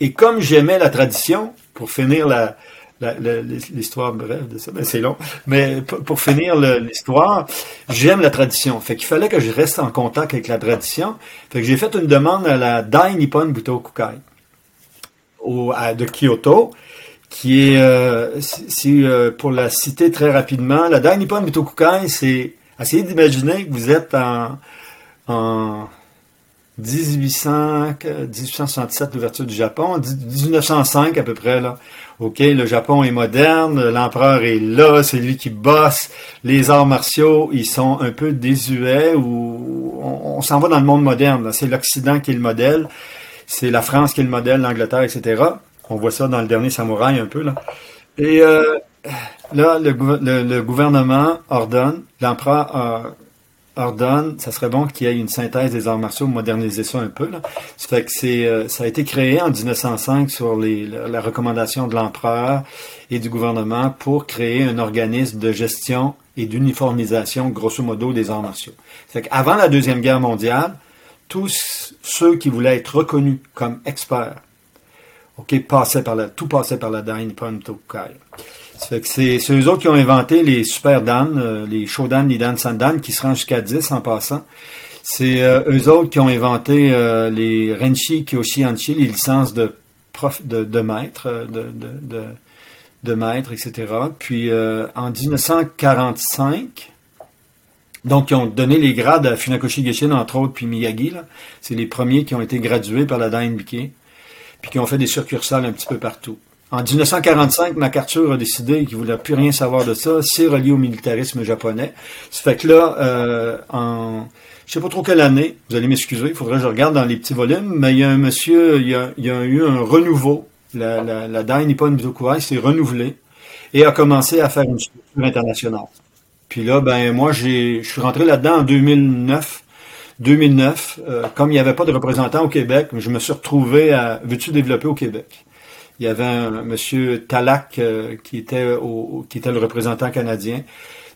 Et comme j'aimais la tradition, pour finir la- l'histoire brève de ça, ben c'est long, mais pour, finir l'histoire, j'aime la tradition. Fait qu'il fallait que je reste en contact avec la tradition. Fait que j'ai fait une demande à la Dai Nippon Butokukai au, de Kyoto, qui est, euh, si, euh, pour la citer très rapidement, la Dai Nippon Butokukai, c'est Essayez d'imaginer que vous êtes en, en 1800, 1867, l'ouverture du Japon, 1905 à peu près, là. OK, le Japon est moderne, l'empereur est là, c'est lui qui bosse. Les arts martiaux, ils sont un peu désuets ou on, s'en va dans le monde moderne. C'est l'Occident qui est le modèle, c'est la France qui est le modèle, l'Angleterre, etc. On voit ça dans le dernier Samouraï un peu, là. Et euh, là, le, le, gouvernement ordonne, l'empereur ordonne, ça serait bon qu'il y ait une synthèse des arts martiaux, moderniser ça un peu. Là. Ça c'est, euh, a été créé en 1905 sur les, la, recommandation de l'empereur et du gouvernement pour créer un organisme de gestion et d'uniformisation, grosso modo, des arts martiaux. Ça fait la Deuxième Guerre mondiale, tous ceux qui voulaient être reconnus comme experts, ok, passaient par la, tout passait par la Dain Tokai c'est eux autres qui ont inventé les super Dan, euh, les Shodan, les Dan Sandan, qui se rangent jusqu'à 10 en passant. C'est euh, eux autres qui ont inventé euh, les Renshi Kyoshi Anchi, les licences de prof, de, de maître, de, de, de, maître, etc. Puis en 1945, donc ils ont donné les grades à Funakoshi Geshin, entre autres, puis Miyagi. C'est les premiers qui ont été gradués par la Dainbike, puis qui ont fait des succursales un petit peu partout. En 1945, MacArthur a décidé qu'il voulait plus rien savoir de ça. C'est relié au militarisme japonais. Ça fait que là, euh, en je sais pas trop quelle année, vous allez m'excuser, il faudrait que je regarde dans les petits volumes, mais il y a un monsieur, il y a, eu un renouveau. La, la, la Dai Nippon s'est renouvelée et a commencé à faire une structure internationale. Puis là, ben moi, j'ai, je suis rentré là-dedans en 2009. 2009, euh, comme il n'y avait pas de représentant au Québec, je me suis retrouvé à veux-tu développer au Québec? Il y avait un monsieur Talak euh, qui était au, qui était le représentant canadien.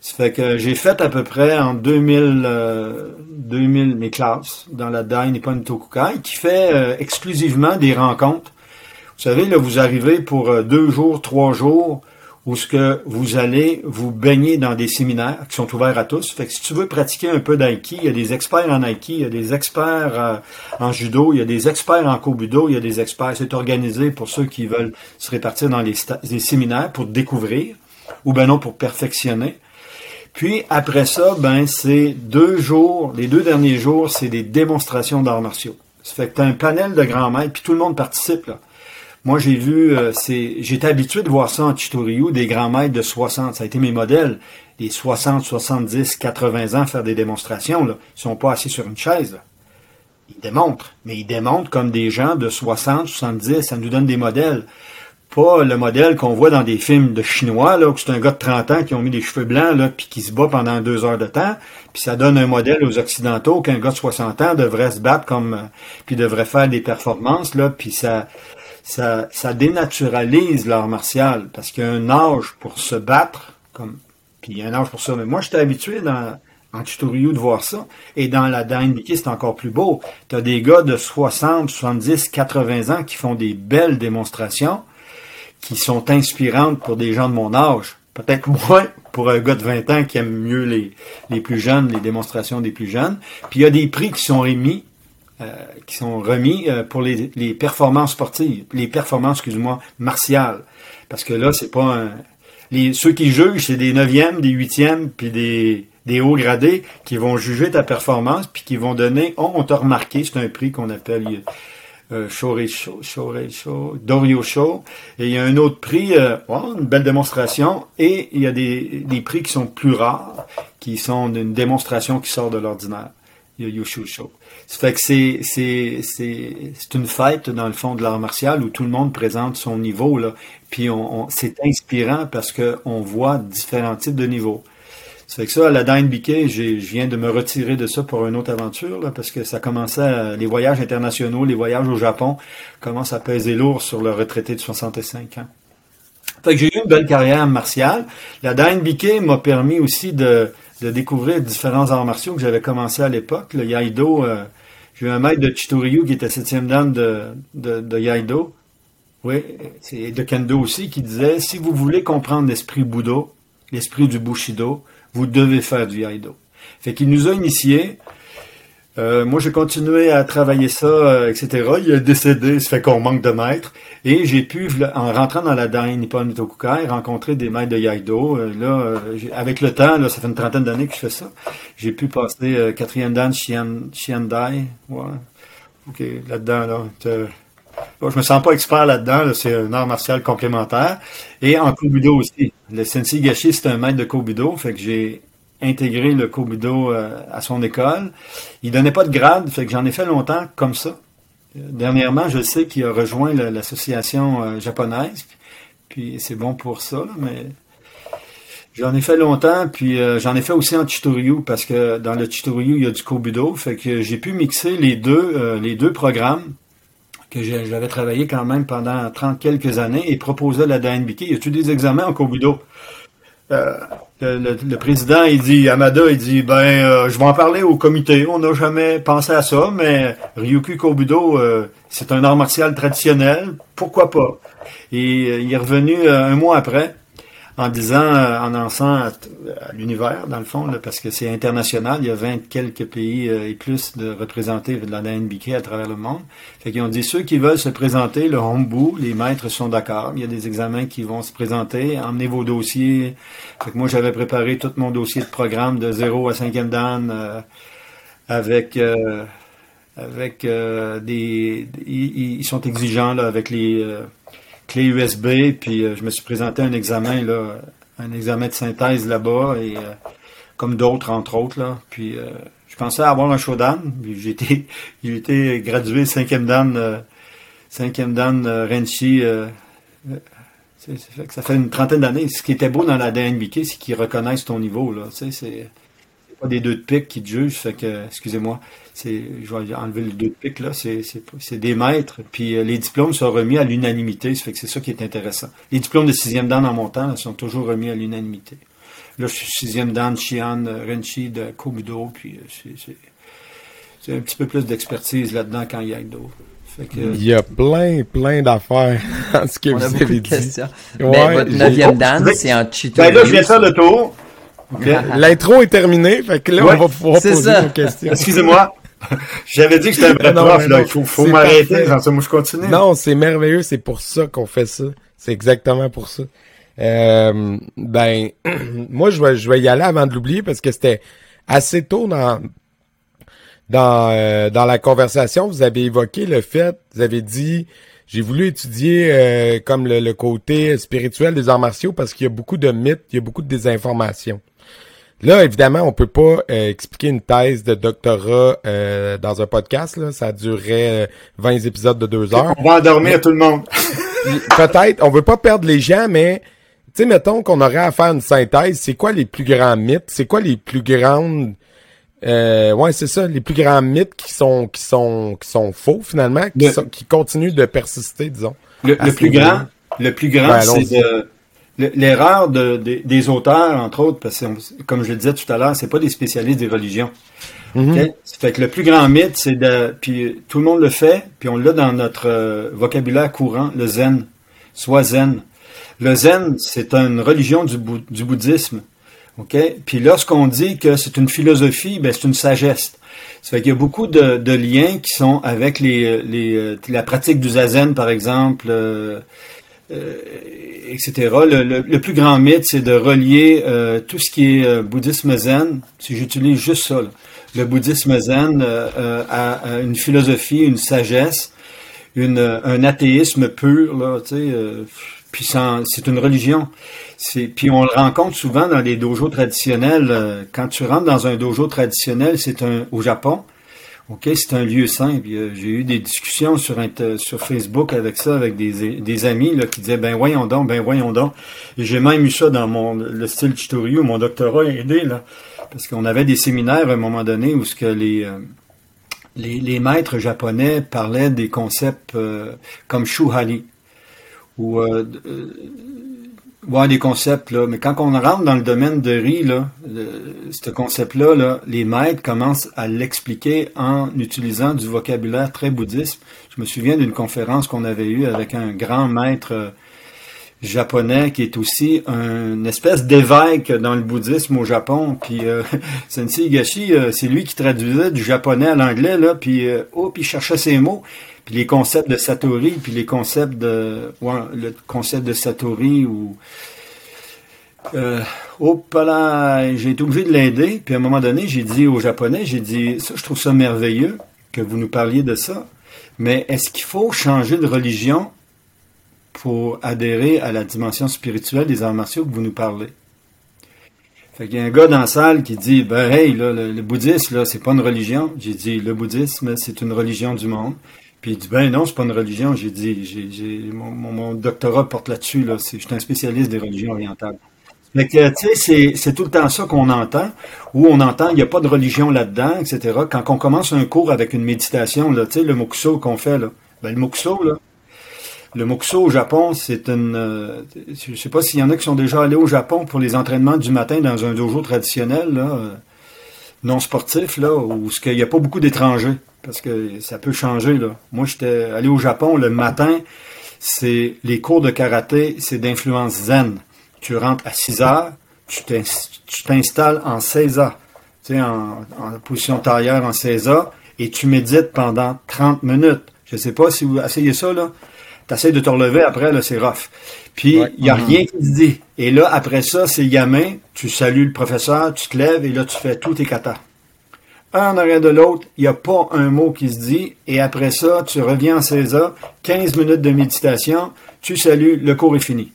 Ça fait que j'ai fait à peu près en 2000, 2000 euh, mes classes dans la Dai Nippon Tokukai qui fait euh, exclusivement des rencontres. Vous savez, là, vous arrivez pour deux jours, trois jours, où ce que vous allez vous baigner dans des séminaires qui sont ouverts à tous. Fait que si tu veux pratiquer un peu d'aiki, il y a des experts en aiki, il y a des experts euh, en judo, il y a des experts en kobudo, il y a des experts. C'est organisé pour ceux qui veulent se répartir dans les, séminaires pour découvrir ou ben non pour perfectionner. Puis après ça, ben c'est deux jours, les deux derniers jours, c'est des démonstrations d'arts martiaux. Ça fait que tu un panel de grands maîtres, puis tout le monde participe là. Moi, j'ai vu, euh, c'est, j'étais habitué de voir ça en Chitoryu, des grands maîtres de 60. Ça a été mes modèles. Des 60, 70, 80 ans faire des démonstrations, là. Ils sont pas assis sur une chaise, Ils démontrent. Mais ils démontrent comme des gens de 60, 70. Ça nous donne des modèles. Pas le modèle qu'on voit dans des films de Chinois, là, où c'est un gars de 30 ans qui ont mis des cheveux blancs, là, puis qui se bat pendant deux heures de temps. Puis ça donne un modèle aux Occidentaux qu'un gars de 60 ans devrait se battre comme, euh, puis devrait faire des performances, là, puis ça, ça, dénaturalise l'art martial parce qu'il y a un âge pour se battre, comme, puis il y a un âge pour ça. Mais moi, j'étais habitué dans, en tutoriel de voir ça. Et dans la Dynamic, c'est encore plus beau. Tu as des gars de 60, 70, 80 ans qui font des belles démonstrations qui sont inspirantes pour des gens de mon âge. Peut-être moins pour un gars de 20 ans qui aime mieux les, les plus jeunes, les démonstrations des plus jeunes. Puis il y a des prix qui sont euh, qui sont remis euh, pour les, performances sportives, les performances, excuse-moi, martiales. Parce que là, c'est pas un... Les, ceux qui jugent, c'est des neuvièmes, des huitièmes, puis des, des hauts gradés qui vont juger ta performance, puis qui vont donner, oh, on t'a remarqué, c'est un prix qu'on appelle euh, Show, Show, Dorio Show. Et il y a un autre prix, euh, une belle démonstration, et il y a des, des prix qui sont plus rares, qui sont d'une démonstration qui sort de l'ordinaire. Il y a Yoshu Show. Ça fait que c'est, c'est, c'est, c'est une fête, dans le fond, de l'art martial où tout le monde présente son niveau, là. Puis on, c'est inspirant parce qu'on voit différents types de niveaux. Ça fait que ça, à la Dine Biquet, je viens de me retirer de ça pour une autre aventure, là, parce que ça commençait, les voyages internationaux, les voyages au Japon commencent à peser lourd sur le retraité de 65 ans. Fait que j'ai eu une belle carrière martiale. La Dine Biquet m'a permis aussi de, de découvrir différents arts martiaux que j'avais commencé à l'époque. Le Yaido, euh, j'ai eu un maître de Chitoryu qui était septième dame de, de, de Yaido. Oui, c'est de Kendo aussi, qui disait, si vous voulez comprendre l'esprit Bouddha, l'esprit du Bushido, vous devez faire du Yaido. Fait qu'il nous a initiés. Euh, moi, j'ai continué à travailler ça, euh, etc. Il est décédé, ça fait qu'on manque de maîtres. Et j'ai pu, en rentrant dans la Dai Nippon Mitokukai, rencontrer des maîtres de Yaido. Euh, là, euh, avec le temps, là, ça fait une trentaine d'années que je fais ça. J'ai pu passer euh, quatrième dan Shian, Shiandai. Ouais. OK, là-dedans, là. je me sens pas expert là-dedans, là, c'est un art martial complémentaire. Et en Kobudo aussi. Le Sensei Gashi, c'est un maître de Kobudo, fait que j'ai intégré le Kobudo euh, à son école. Il donnait pas de grade, fait que j'en ai fait longtemps comme ça. Dernièrement, je sais qu'il a rejoint l'association euh, japonaise, puis c'est bon pour ça, mais j'en ai fait longtemps, puis euh, j'en ai fait aussi en Chitoryu, parce que dans le Chitoryu, il y a du Kobudo, fait que j'ai pu mixer les deux, programmes que j'avais travaillé quand même pendant 30 quelques années et proposé à la DNBK. Y a-tu des examens en Kobudo? Euh, le, président, il dit, Amada, il dit, ben, euh, je vais en parler au comité. On n'a jamais pensé à ça, mais Ryuku Kobudo, euh, c'est un art martial traditionnel. Pourquoi pas? Et il est revenu un mois après en disant, euh, en lançant à, l'univers, dans le fond, parce que c'est international, il y a 20 quelques pays euh, et plus de représentés de la NBK à travers le monde. Fait qu'ils ont dit, ceux qui veulent se présenter, le hombu, les maîtres sont d'accord. Il y a des examens qui vont se présenter. Emmenez vos dossiers. Fait que moi, j'avais préparé tout mon dossier de programme de 0 à 5e dan euh, avec... avec des, ils, ils sont exigeants là, avec les clés USB, puis euh, je me suis présenté à un examen là, un examen de synthèse là-bas et euh, comme d'autres entre autres là, puis euh, je pensais avoir un shodan, puis j'ai été gradué cinquième dan cinquième dan Renchi ça fait une trentaine d'années. Ce qui était beau dans la DNBK, c'est qu'ils reconnaissent ton niveau là, tu sais, c'est c'est pas des deux de pique qui te jugent, fait que excusez-moi, c'est je vais enlever le deux de pique là, c'est c'est c'est des maîtres, puis euh, les diplômes sont remis à l'unanimité, ça fait que c'est ça qui est intéressant. Les diplômes de sixième dan en montant là, sont toujours remis à l'unanimité. Là, je suis sixième dan Shian euh, Renchi de Kobudo, puis euh, c'est c'est c'est un petit peu plus d'expertise là-dedans qu'en. Fait que Il y a plein, plein d'affaires dans ce que On a vous beaucoup avez de dit. questions. Ouais, Mais votre j'ai- neuvième dan, c'est- en Cheeto. ben là, je viens faire le tour. L'intro est terminée, fait que là, Ouais, on va pouvoir poser ça. nos questions. Excusez-moi. J'avais dit que c'était un vrai Non, prof, là. Il faut, faut m'arrêter. moi, je continue. Non, c'est merveilleux, c'est pour ça qu'on fait ça. C'est exactement pour ça. Euh, ben, moi, je vais, je vais y aller avant de l'oublier parce que c'était assez tôt dans dans euh, dans la conversation. Vous avez évoqué le fait, vous avez dit, j'ai voulu étudier euh, comme le, le côté spirituel des arts martiaux parce qu'il y a beaucoup de mythes, il y a beaucoup de désinformation. Là, évidemment, on peut pas euh, expliquer une thèse de doctorat euh, dans un podcast. Là. Ça durerait euh, 20 épisodes de deux heures. On va endormir tout le monde. Peut-être, on veut pas perdre les gens, mais tu sais, mettons qu'on aurait à faire une synthèse, c'est quoi les plus grands mythes? C'est quoi les plus grandes euh, ouais, c'est ça, les plus grands mythes qui sont qui sont qui sont faux finalement, qui, Le- sont- qui continuent de persister, disons. Le, le plus grand, le plus grand, Ben, c'est de l'erreur de, de- des auteurs, entre autres, parce que comme je le disais tout à l'heure, c'est pas des spécialistes des religions. Mm-hmm. Ok? Fait que le plus grand mythe, c'est de, puis tout le monde le fait, puis on l'a dans notre euh, vocabulaire courant, le zen, soit zen. Le zen, c'est une religion du, du bouddhisme. OK? Puis lorsqu'on dit que c'est une philosophie, ben c'est une sagesse. Ça fait qu'il y a beaucoup de, de liens qui sont avec les, les, euh, la pratique du zazen, par exemple, euh, euh, etc. Le, le- le plus grand mythe, c'est de relier euh, tout ce qui est euh, bouddhisme zen, si j'utilise juste ça, là, le bouddhisme zen euh, à, à une philosophie, une sagesse, une, un athéisme pur, là, tu sais, puis c'est une religion. Puis on le rencontre souvent dans les dojos traditionnels. Quand tu rentres dans un dojo traditionnel, c'est un au Japon. Ok, c'est un lieu euh, j'ai eu des discussions sur sur Facebook avec ça, avec des, des amis là, qui disaient ben voyons donc, ben voyons donc. Et j'ai même eu ça dans mon le style Chitoryu, mon doctorat a aidé là, parce qu'on avait des séminaires à un moment donné où ce que les euh, les, les maîtres japonais parlaient des concepts euh, comme shuhari ou euh, euh, ouais, des concepts là. Mais quand on rentre dans le domaine de riz là, ce concept-là, là, les maîtres commencent à l'expliquer en utilisant du vocabulaire très bouddhiste. Je me souviens d'une conférence qu'on avait eue avec un grand maître. euh, japonais qui est aussi un espèce d'évêque dans le bouddhisme au Japon. Puis euh, Sensei Higashi, euh, c'est lui qui traduisait du japonais à l'anglais là, puis euh, oh, puis il cherchait ses mots, puis les concepts de Satori, puis les concepts de le concept de Satori ou euh, oh j'ai été obligé de l'aider. Puis à un moment donné, j'ai dit au japonais, j'ai dit ça, je trouve ça merveilleux que vous nous parliez de ça. Mais est-ce qu'il faut changer de religion pour adhérer à la dimension spirituelle des arts martiaux que vous nous parlez? Fait qu'il y a un gars dans la salle qui dit Ben hey, là, le, bouddhisme, là, c'est pas une religion. J'ai dit le bouddhisme, c'est une religion du monde. Puis il dit Ben non, c'est pas une religion. J'ai dit j'ai, mon, mon, doctorat porte là-dessus, là. je suis un spécialiste des religions orientales. Fait que, tu sais, c'est, c'est tout le temps ça qu'on entend, où on entend, il n'y a pas de religion là-dedans, etc. Quand on commence un cours avec une méditation, là, tu sais, le mokuso qu'on fait, là, ben le mokuso, là, le mokuso au Japon, c'est une. Euh, je sais pas s'il y en a qui sont déjà allés au Japon pour les entraînements du matin dans un dojo traditionnel, là, non sportif, là, où il n'y a pas beaucoup d'étrangers. Parce que ça peut changer, là. Moi, j'étais allé au Japon le matin, c'est les cours de karaté, c'est d'influence zen. Tu rentres à 6 heures, tu t'installes en 16 heures. Tu sais, en, position tailleur en 16 heures, et tu médites pendant 30 minutes. Je sais pas si vous essayez ça, là t'essayes de te relever après, là, c'est rough. Puis, il n'y a mm-hmm. rien qui se dit. Et là, après ça, c'est gamin, tu salues le professeur, tu te lèves et là, tu fais tous tes katas. Un en arrière de l'autre, il n'y a pas un mot qui se dit. Et après ça, tu reviens en César, 15 minutes de méditation, tu salues, le cours est fini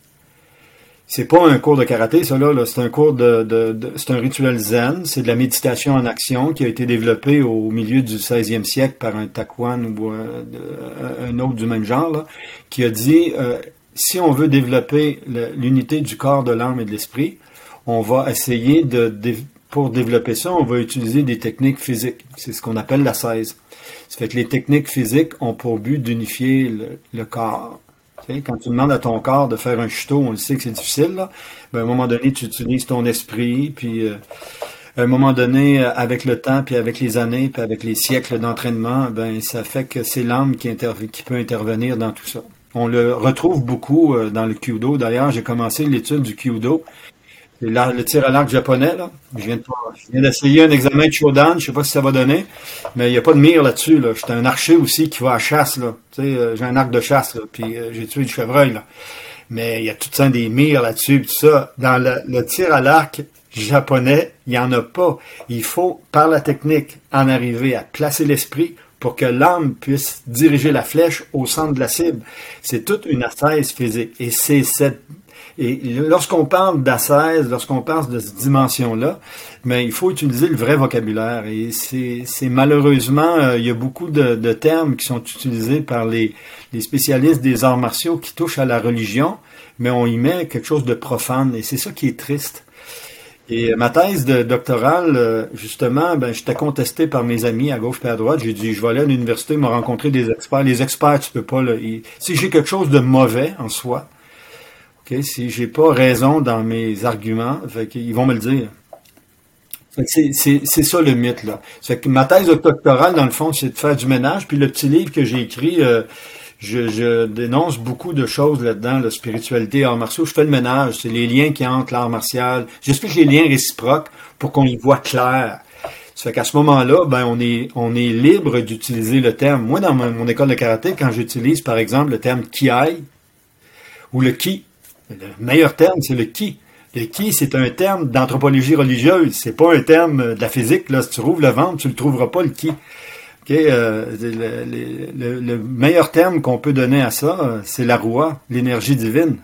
c'est pas un cours de karaté, ça là, c'est un cours de, c'est un rituel zen, c'est de la méditation en action qui a été développé au milieu du 16e siècle par un takuan ou un, autre du même genre, qui a dit euh, si on veut développer l'unité du corps, de l'âme et de l'esprit, on va essayer de, pour développer ça, on va utiliser des techniques physiques. C'est ce qu'on appelle la 16. Ça fait que les techniques physiques ont pour but d'unifier le corps quand tu demandes à ton corps de faire un chuteau, on le sait que c'est difficile. Là. Ben, à un moment donné, tu utilises ton esprit, puis euh, à un moment donné, euh, avec le temps, puis avec les années, puis avec les siècles d'entraînement, ben ça fait que c'est l'âme qui, qui peut intervenir dans tout ça. On le retrouve beaucoup euh, dans le Kyudo. D'ailleurs, j'ai commencé l'étude du Kyudo le tir à l'arc japonais, là. Je viens, d'essayer un examen de Shodan, je sais pas si ça va donner, mais il n'y a pas de mire là-dessus, là. J'étais un archer aussi qui va à chasse, là. Tu sais, euh, j'ai un arc de chasse, là, puis euh, j'ai tué du chevreuil, là. Mais il y a tout ça des mires là-dessus, tout ça. Dans le, tir à l'arc japonais, il n'y en a pas. Il faut, par la technique, en arriver à placer l'esprit pour que l'âme puisse diriger la flèche au centre de la cible. C'est toute une assaise physique. Et c'est cette et lorsqu'on parle d'assaise, lorsqu'on parle de cette dimension-là, mais ben, il faut utiliser le vrai vocabulaire. Et c'est malheureusement, euh, il y a beaucoup de, de, termes qui sont utilisés par les, les, spécialistes des arts martiaux qui touchent à la religion, mais on y met quelque chose de profane. Et c'est ça qui est triste. Et ma thèse de doctorale, euh, justement, ben, j'étais contesté par mes amis à gauche et à droite. J'ai dit, je vais aller à l'université, me rencontrer des experts. Les experts, tu peux pas. Si j'ai quelque chose de mauvais en soi, Okay? Si j'ai pas raison dans mes arguments, ils vont me le dire. C'est ça le mythe, là. Ma thèse doctorale, dans le fond, c'est de faire du ménage. Puis le petit livre que j'ai écrit, euh, je, dénonce beaucoup de choses là-dedans, la spiritualité, art martiaux. Je fais le ménage. C'est les liens qui entre l'art martial. J'explique les liens réciproques pour qu'on y voit clair. Ça fait qu'à ce moment-là, ben, on est, libre d'utiliser le terme. Moi, dans mon, école de karaté, quand j'utilise, par exemple, le terme kiai ou le ki, le meilleur terme, c'est le qui. Le qui, c'est un terme d'anthropologie religieuse. C'est pas un terme de la physique. Là, si tu rouvres le ventre, tu le trouveras pas le qui. Euh, le, meilleur terme qu'on peut donner à ça, c'est la roi, l'énergie divine.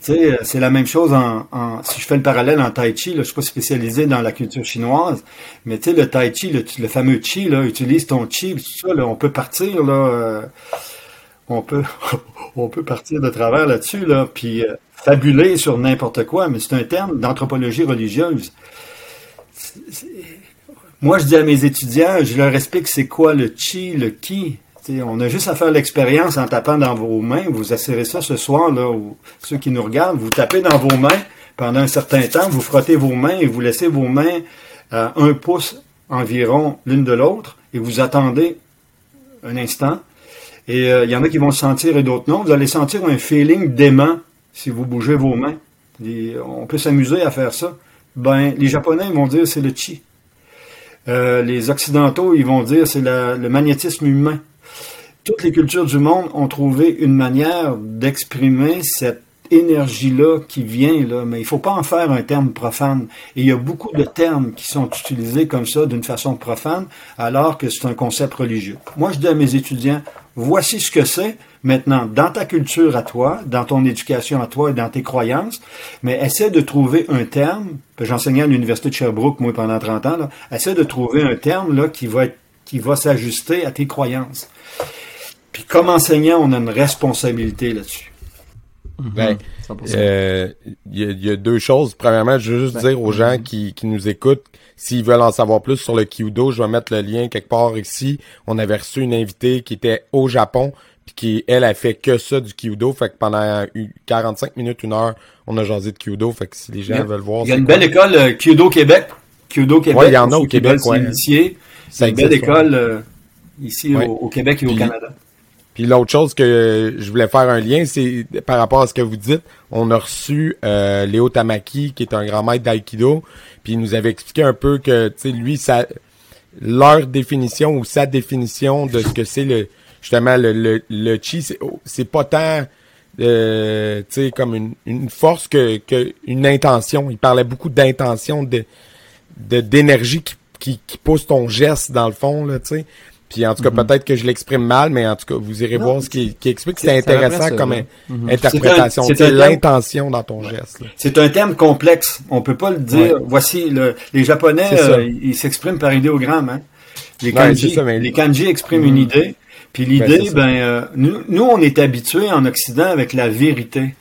c'est la même chose en, si je fais le parallèle en tai chi, là, je suis pas spécialisé dans la culture chinoise, mais tu sais, le tai chi, le, fameux chi, là, utilise ton chi, tout ça, là, on peut partir, là, euh, on peut, partir de travers là-dessus, là, puis euh, fabuler sur n'importe quoi, mais c'est un terme d'anthropologie religieuse. Moi, je dis à mes étudiants, je leur explique c'est quoi le chi, le ki. on a juste à faire l'expérience en tapant dans vos mains. Vous assurez ça ce soir, là, ceux qui nous regardent, vous tapez dans vos mains pendant un certain temps, vous frottez vos mains et vous laissez vos mains à un pouce environ l'une de l'autre et vous attendez un instant et euh, il y en a qui vont se sentir et d'autres non. Vous allez sentir un feeling d'aimant si vous bougez vos mains. On peut s'amuser à faire ça. Ben, les Japonais vont dire c'est le chi. Euh, les Occidentaux, ils vont dire c'est le magnétisme humain. Toutes les cultures du monde ont trouvé une manière d'exprimer cette énergie-là qui vient, là, mais il faut pas en faire un terme profane. Et il y a beaucoup de termes qui sont utilisés comme ça d'une façon profane, alors que c'est un concept religieux. Moi, je dis à mes étudiants, voici ce que c'est. Maintenant, dans ta culture à toi, dans ton éducation à toi et dans tes croyances, mais essaie de trouver un terme, j'enseignais à l'Université de Sherbrooke, moi, pendant 30 ans, là, essaie de trouver un terme, là, qui va être, qui va s'ajuster à tes croyances. Puis comme enseignant, on a une responsabilité là-dessus. Mhm. Ben, euh, il y, a deux choses. Premièrement, je veux juste dire aux gens qui, qui nous écoutent, s'ils veulent en savoir plus sur le Kyudo, je vais mettre le lien quelque part ici. On avait reçu une invitée qui était au Japon, puis qui, elle, a fait que ça du Kyudo. Fait que pendant 45 minutes, une heure, on a jasé de Kyudo. Fait que si les gens veulent voir... Il y a une belle école, euh, Kyudo Québec. Kyudo Québec. Ouais, il y en a au Québec, ouais. C'est une belle école euh, ici au, Québec et au Canada. Puis l'autre chose que je voulais faire un lien, c'est par rapport à ce que vous dites, on a reçu euh, Léo Tamaki, qui est un grand maître d'aïkido, puis il nous avait expliqué un peu que, tu sais, lui, ça, leur définition ou sa définition de ce que c'est le, justement, le, le, le chi, c'est pas tant, euh, tu sais, comme une, une force que, que une intention. Il parlait beaucoup d'intention, de d'énergie qui, qui, qui pousse ton geste dans le fond, là, tu sais. Puis en tout cas, mhm. peut-être que je l'exprime mal, mais en tout cas, vous irez voir ce qui, qui explique. C'est intéressant comme mhm. interprétation. C'est l'intention dans ton geste. C'est un terme complexe. On peut pas le dire. Voici, le, les Japonais, euh, ils s'expriment par idéogramme. Hein? Les kanji, les kanji expriment une mhm. idée. Puis l'idée, ben, euh, nous, nous, on est habitués en Occident avec la vérité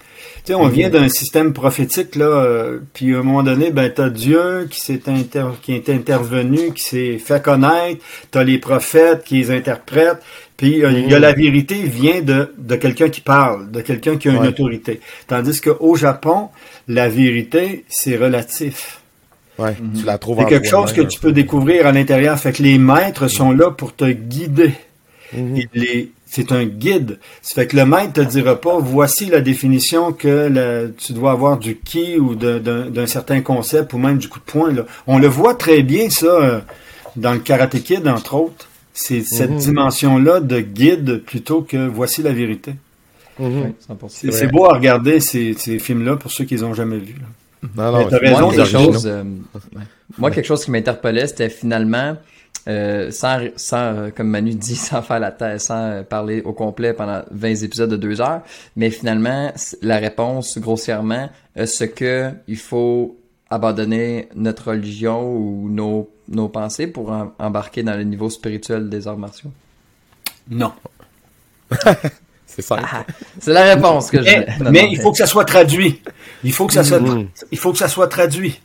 on vient d'un système prophétique, là, euh, puis à un moment donné, ben, t'as Dieu qui s'est qui est intervenu, qui s'est fait connaître, t'as les prophètes qui les interprètent, puis euh, il y a la vérité vient de, de quelqu'un qui parle, de quelqu'un qui a une autorité. Tandis qu'au Japon, la vérité, c'est relatif. Ouais, tu la trouves C'est quelque chose que tu peux découvrir à l'intérieur. Fait que les maîtres sont là pour te guider. Mhm. les, c'est un guide. Ça fait que le maître te dira pas, voici la définition que tu dois avoir du ki ou d'un certain concept ou même du coup de poing. Là. On le voit très bien, ça, euh, dans le Karate Kid, entre autres. C'est cette mhm. dimension-là de guide plutôt que voici la vérité. Mhm. C'est beau à regarder ces, films-là pour ceux qui les ont jamais vus. Non, non, moi, quelque chose, euh, moi, quelque chose qui m'interpellait, c'était finalement euh, sans, sans euh, comme Manu dit, sans faire la tête, sans euh, parler au complet pendant 20 épisodes de deux heures. Mais finalement, la réponse, grossièrement, ce que il faut abandonner notre religion ou nos, nos pensées pour embarquer dans le niveau spirituel des arts martiaux? Non. c'est ça. Ah, c'est la réponse que j'ai. Mais, il faut que ça soit traduit. Il faut que ça soit, mm-hmm. il faut que ça soit traduit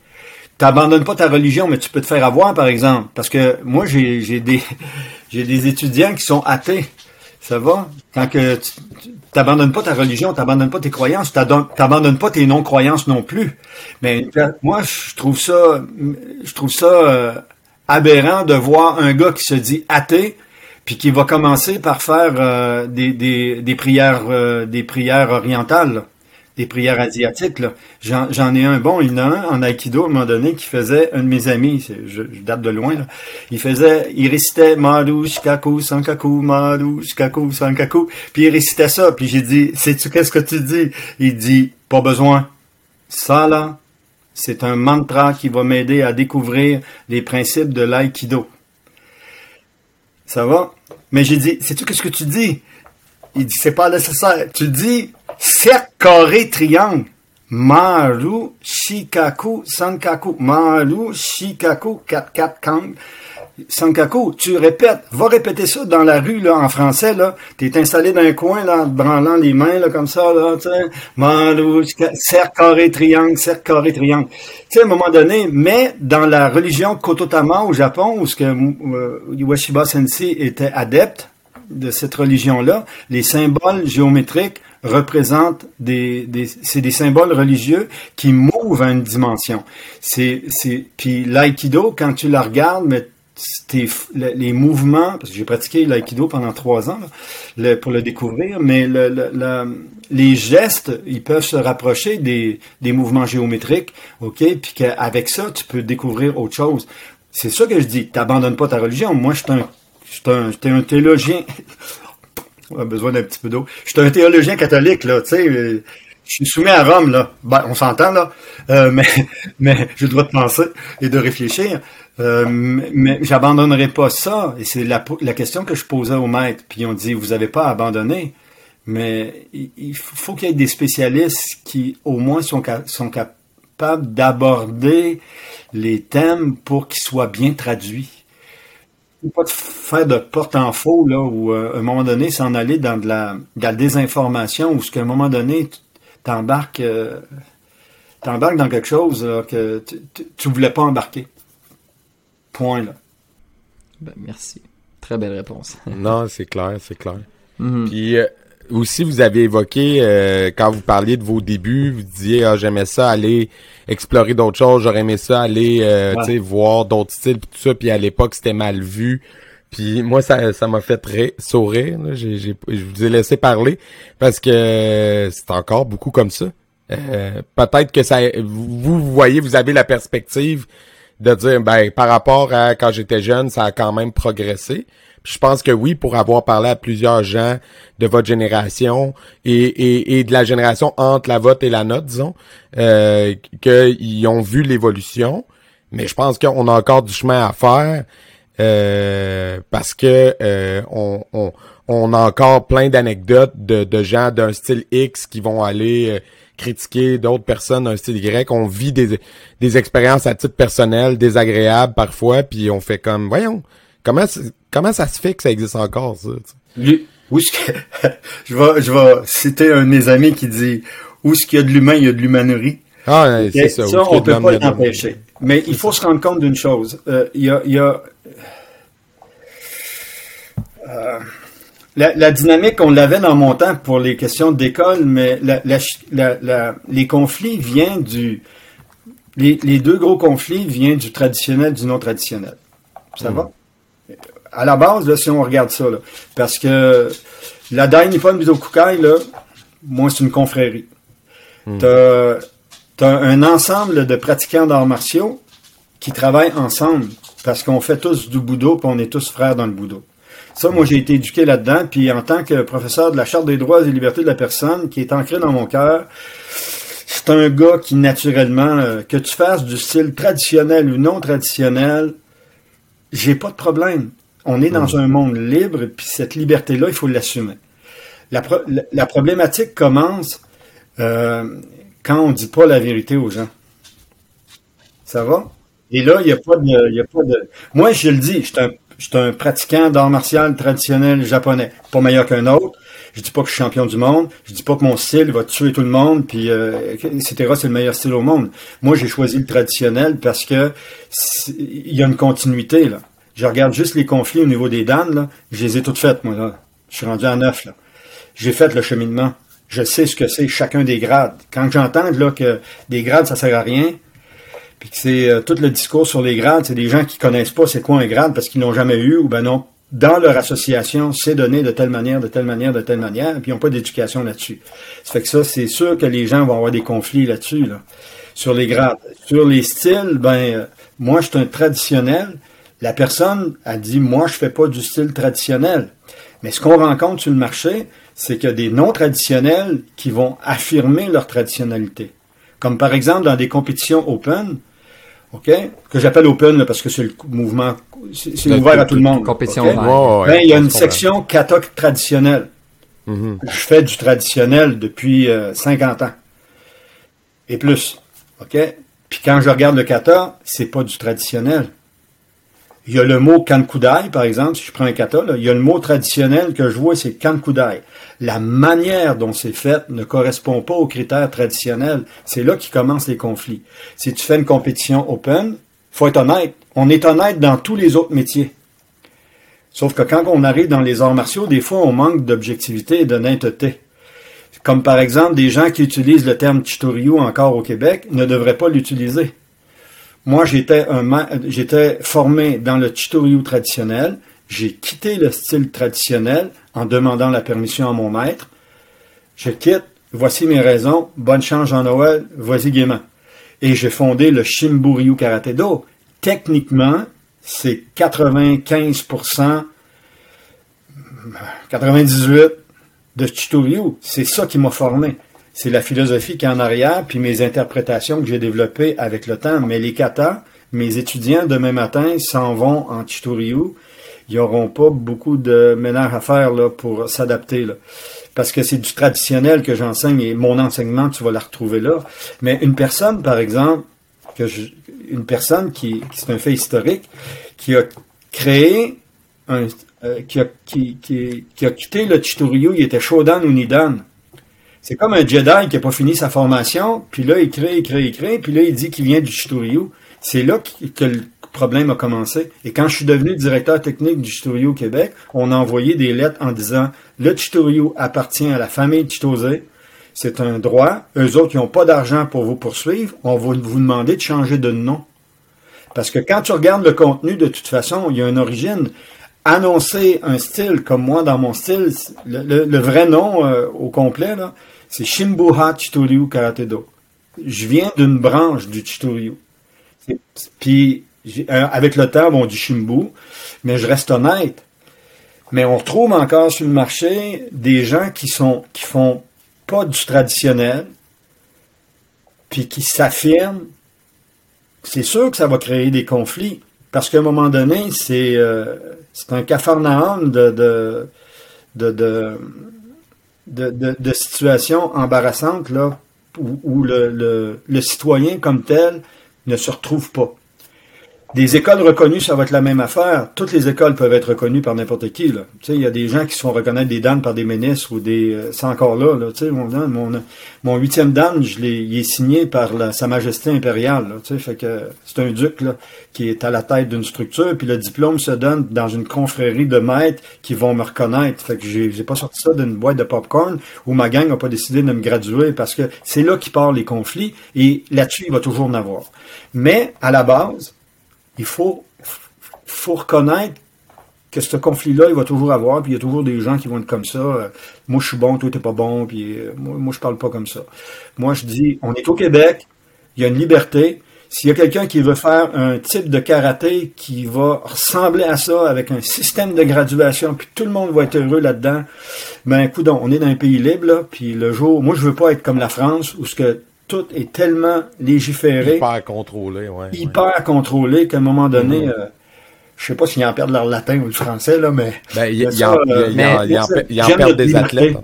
t'abandonnes pas ta religion, mais tu peux te faire avoir, par exemple. Parce que moi, j'ai des des étudiants qui sont athées. Ça va? Quand que tu t'abandonnes pas ta religion, t'abandonnes pas tes croyances, t'abandonnes pas tes non-croyances non plus. Mais moi, je trouve ça, je trouve ça euh, aberrant de voir un gars qui se dit athée, puis qui va commencer par faire euh, des, des, des, prières, euh, des prières orientales des prières asiatiques. Là. J'en, ai un bon, il y en a un en Aikido à un moment donné qui faisait, un de mes amis, je, date de loin, là, il faisait, il récitait Maru, Shikaku, Sankaku, Maru, Shikaku, Sankaku, puis il récitait ça, puis j'ai dit, sais-tu qu'est-ce que tu dis? Il dit, pas besoin. Ça là, c'est un mantra qui va m'aider à découvrir les principes de l'aïkido. Ça va? Mais j'ai dit, sais-tu qu'est-ce que tu dis? Il dit, c'est pas nécessaire. Tu dis, cercle, carré, triangle. Maru, Shikaku, Sankaku. Maru, Shikaku, 4-4, Kang. Sankaku, tu répètes, va répéter ça dans la rue, là, en français, là. T'es installé dans un coin, là, en te branlant les mains, là, comme ça, là, tu. Maru, cercle, carré, triangle, cercle, carré, triangle. Tu sais, à un moment donné, mais dans la religion Kototama au Japon, où ce que euh, Sensei était adepte de cette religion-là, les symboles géométriques représentent des, des c'est des symboles religieux qui mouvent à une dimension. C'est, c'est, puis l'aïkido, quand tu la regardes, mais tes- le- les mouvements, parce que j'ai pratiqué l'aïkido pendant trois ans là, pour le découvrir, mais le- le- le- les gestes, ils peuvent se rapprocher des, des mouvements géométriques, ok, puis qu'avec ça, tu peux découvrir autre chose. C'est ça que je dis, t'abandonnes pas ta religion. Moi, je suis un, je suis un, j'étais un théologien. On a besoin d'un petit peu d'eau. Je suis un théologien catholique, là, tu sais. euh, Je suis soumis à Rome, là. Ben, on s'entend, là. Euh, mais, mais j'ai le droit de penser et de réfléchir. Euh, mais j'abandonnerai pas ça. Et c'est la, question que je posais au maître. Puis on dit, vous n'avez pas abandonné. Mais il, faut qu'il y ait des spécialistes qui, au moins, sont, sont capables d'aborder les thèmes pour qu'ils soient bien traduits. Faut pas de faire de porte en faux, là, ou euh, à un moment donné, s'en aller dans de la, de la désinformation, ou ce qu'à un moment donné, tu t'embarques, euh, t'embarques dans quelque chose là, que tu, voulais pas embarquer. Point, là. Ben, merci. Très belle réponse. Non, c'est clair, c'est clair. Mhm. Puis euh, aussi, vous avez évoqué, euh, quand vous parliez de vos débuts, vous disiez, ah, j'aimais ça aller explorer d'autres choses, j'aurais aimé ça aller, euh, Ouais. voir d'autres styles, pis tout ça, puis à l'époque, c'était mal vu. Puis moi, ça ça m'a fait très sourire. là. Je vous ai laissé parler parce que c'est encore beaucoup comme ça. Euh, peut-être que ça, vous, vous voyez, vous avez la perspective de dire, ben, par rapport à quand j'étais jeune, ça a quand même progressé. Je pense que oui, pour avoir parlé à plusieurs gens de votre génération et, et, et de la génération entre la vôtre et la nôtre, disons, euh, qu'ils ont vu l'évolution. Mais je pense qu'on a encore du chemin à faire euh, parce que euh, on, on, on a encore plein d'anecdotes de, de gens d'un style X qui vont aller euh, critiquer d'autres personnes d'un style Y. On vit des, des expériences à titre personnel désagréables parfois, puis on fait comme, voyons, comment, comment ça se fait que ça existe encore, ça? Lui, où que, je vais, je vais citer un de mes amis qui dit, où est-ce qu'il y a de l'humain, il y a de l'humanerie. Ah, ouais, c'est ça. ça, on a peut pas l'empêcher. Mais il faut se rendre compte d'une chose. Euh, Il y a, il y a euh, la, la dynamique, on l'avait dans mon temps pour les questions d'école, mais la, la, les conflits viennent du... Les, les deux gros conflits viennent du traditionnel du non traditionnel. Ça va? À la base, là, si on regarde ça, là, parce que la Dai Nippon Budokukai, là, moi, c'est une confrérie. T'as t'as un ensemble de pratiquants d'arts martiaux qui travaillent ensemble parce qu'on fait tous du budo puis on est tous frères dans le budo. Ça, moi, j'ai été éduqué là-dedans, puis en tant que professeur de la Charte des droits et libertés de la personne, qui est ancré dans mon cœur, c'est un gars qui, naturellement, euh, que tu fasses du style traditionnel ou non traditionnel, j'ai pas de problème. On est dans un monde libre, puis cette liberté-là, il faut l'assumer. La, pro- la- la problématique commence euh, quand on dit pas la vérité aux gens. Ça va? Et là, il n'y a pas de, y a pas de. Moi, je le dis, je suis un, je suis un pratiquant d'art martial traditionnel japonais, pas meilleur qu'un autre. Je dis pas que je suis champion du monde. Je dis pas que mon style va tuer tout le monde, puis euh, etc. C'est le meilleur style au monde. Moi, j'ai choisi le traditionnel parce que il y a une continuité là. Je regarde juste les conflits au niveau des dames là. Je les ai toutes faites moi là. Je suis rendu à neuf là. J'ai fait le cheminement. Je sais ce que c'est chacun des grades. Quand j'entends là que des grades ça sert à rien, puis que c'est euh, tout le discours sur les grades, c'est des gens qui connaissent pas c'est quoi un grade parce qu'ils l'ont jamais eu ou ben non. Dans leur association, c'est donné de telle manière, de telle manière, de telle manière, puis ils n'ont pas d'éducation là-dessus. Ça fait que ça, c'est sûr que les gens vont avoir des conflits là-dessus, là, sur les grades. Sur les styles, ben, euh, moi, je suis un traditionnel. La personne a dit, moi, je fais pas du style traditionnel. Mais ce qu'on rencontre sur le marché, c'est qu'il y a des non-traditionnels qui vont affirmer leur traditionnalité. Comme par exemple dans des compétitions open, OK? Que j'appelle open là, parce que c'est le mouvement, c'est ouvert à tout le monde. compétition Ben, il y a une section kata traditionnelle. Mhm. Je fais du traditionnel depuis euh, 50 ans. Et plus. OK? Puis quand je regarde le kata, c'est pas du traditionnel. Il y a le mot kankudai, par exemple, si je prends un kata, là, il y a le mot traditionnel que je vois, c'est kankudai. La manière dont c'est fait ne correspond pas aux critères traditionnels. C'est là qui commencent les conflits. Si tu fais une compétition open, faut être honnête. On est honnête dans tous les autres métiers. Sauf que quand on arrive dans les arts martiaux, des fois, on manque d'objectivité et d'honnêteté. Comme par exemple, des gens qui utilisent le terme Chitoryu encore au Québec ne devraient pas l'utiliser. Moi, j'étais formé dans le Chitoryu traditionnel. J'ai quitté le style traditionnel en demandant la permission à mon maître. Je quitte, voici mes raisons, bonne chance Jean Noël, vas-y gaiement. Et j'ai fondé le Shimburyu Karate Do. Techniquement, c'est 95%, 98% de Chitoryu. C'est ça qui m'a formé. C'est la philosophie qui est en arrière, puis mes interprétations que j'ai développées avec le temps. Mais les katas, mes étudiants demain matin s'en vont en Chitoryu. Ils n'auront pas beaucoup de ménage à faire là, pour s'adapter. Parce que c'est du traditionnel que j'enseigne et mon enseignement, tu vas la retrouver là. Mais une personne, par exemple, que je- une personne qui, qui c'est un fait historique, qui a créé un, euh, qui, a, qui, qui, a quitté le Chitoryu, il était Shodan ou Nidan. C'est comme un Jedi qui n'a pas fini sa formation, puis là, il crée, il crée, il crée, puis là, il dit qu'il vient du Chitoryu. C'est là que, le problème a commencé. Et quand je suis devenu directeur technique du Chitoryu Québec, on a envoyé des lettres en disant le Chitoryu appartient à la famille Chitose. C'est un droit. Eux autres, ils n'ont pas d'argent pour vous poursuivre. On va vous demander de changer de nom. Parce que quand tu regardes le contenu, de toute façon, il y a une origine. Annoncer un style comme moi dans mon style, le, vrai nom euh, au complet, c'est Shimbuha Chitoryu Karate Do. Je viens d'une branche du Chitoryu. Puis, euh, avec le temps, bon, du Shimbu, mais je reste honnête. Mais on retrouve encore sur le marché des gens qui sont qui font pas du traditionnel, puis qui s'affirment. C'est sûr que ça va créer des conflits, parce qu'à un moment donné, c'est euh, c'est un cafarnaum de de de, de, de, situations embarrassantes là, où, le, le citoyen comme tel ne se retrouve pas. Des écoles reconnues, ça va être la même affaire. Toutes les écoles peuvent être reconnues par n'importe qui. Tu sais, il y a des gens qui se font reconnaître des dames par des ministres ou des. euh, c'est encore là. là tu sais, mon, mon, huitième dan, je l'ai, il est signé par Sa Majesté impériale. Là, tu sais, que c'est un duc qui est à la tête d'une structure. Puis le diplôme se donne dans une confrérie de maîtres qui vont me reconnaître. Fait que j'ai, j'ai pas sorti ça d'une boîte de popcorn où ma gang n'a pas décidé de me graduer parce que c'est là qu'il part les conflits. Et là-dessus, il va toujours en avoir. Mais à la base, il faut, faut reconnaître que ce conflit-là, il va toujours avoir, puis il y a toujours des gens qui vont être comme ça. euh, moi, je suis bon, toi, t'es pas bon, puis euh, moi, moi, je parle pas comme ça. Moi, je dis, on est au Québec, il y a une liberté. S'il y a quelqu'un qui veut faire un type de karaté qui va ressembler à ça, avec un système de graduation, puis tout le monde va être heureux là-dedans, ben, écoute, on est dans un pays libre, là, puis le jour, moi, je veux pas être comme la France, où ce que tout est tellement légiféré Hyper contrôlé, ouais. ouais. hyper contrôlé qu'à un moment donné, euh, je sais pas s'ils en perdent leur latin ou le français, là, mais Ben, il, il ça, en, il, euh, il mais en, des athlètes.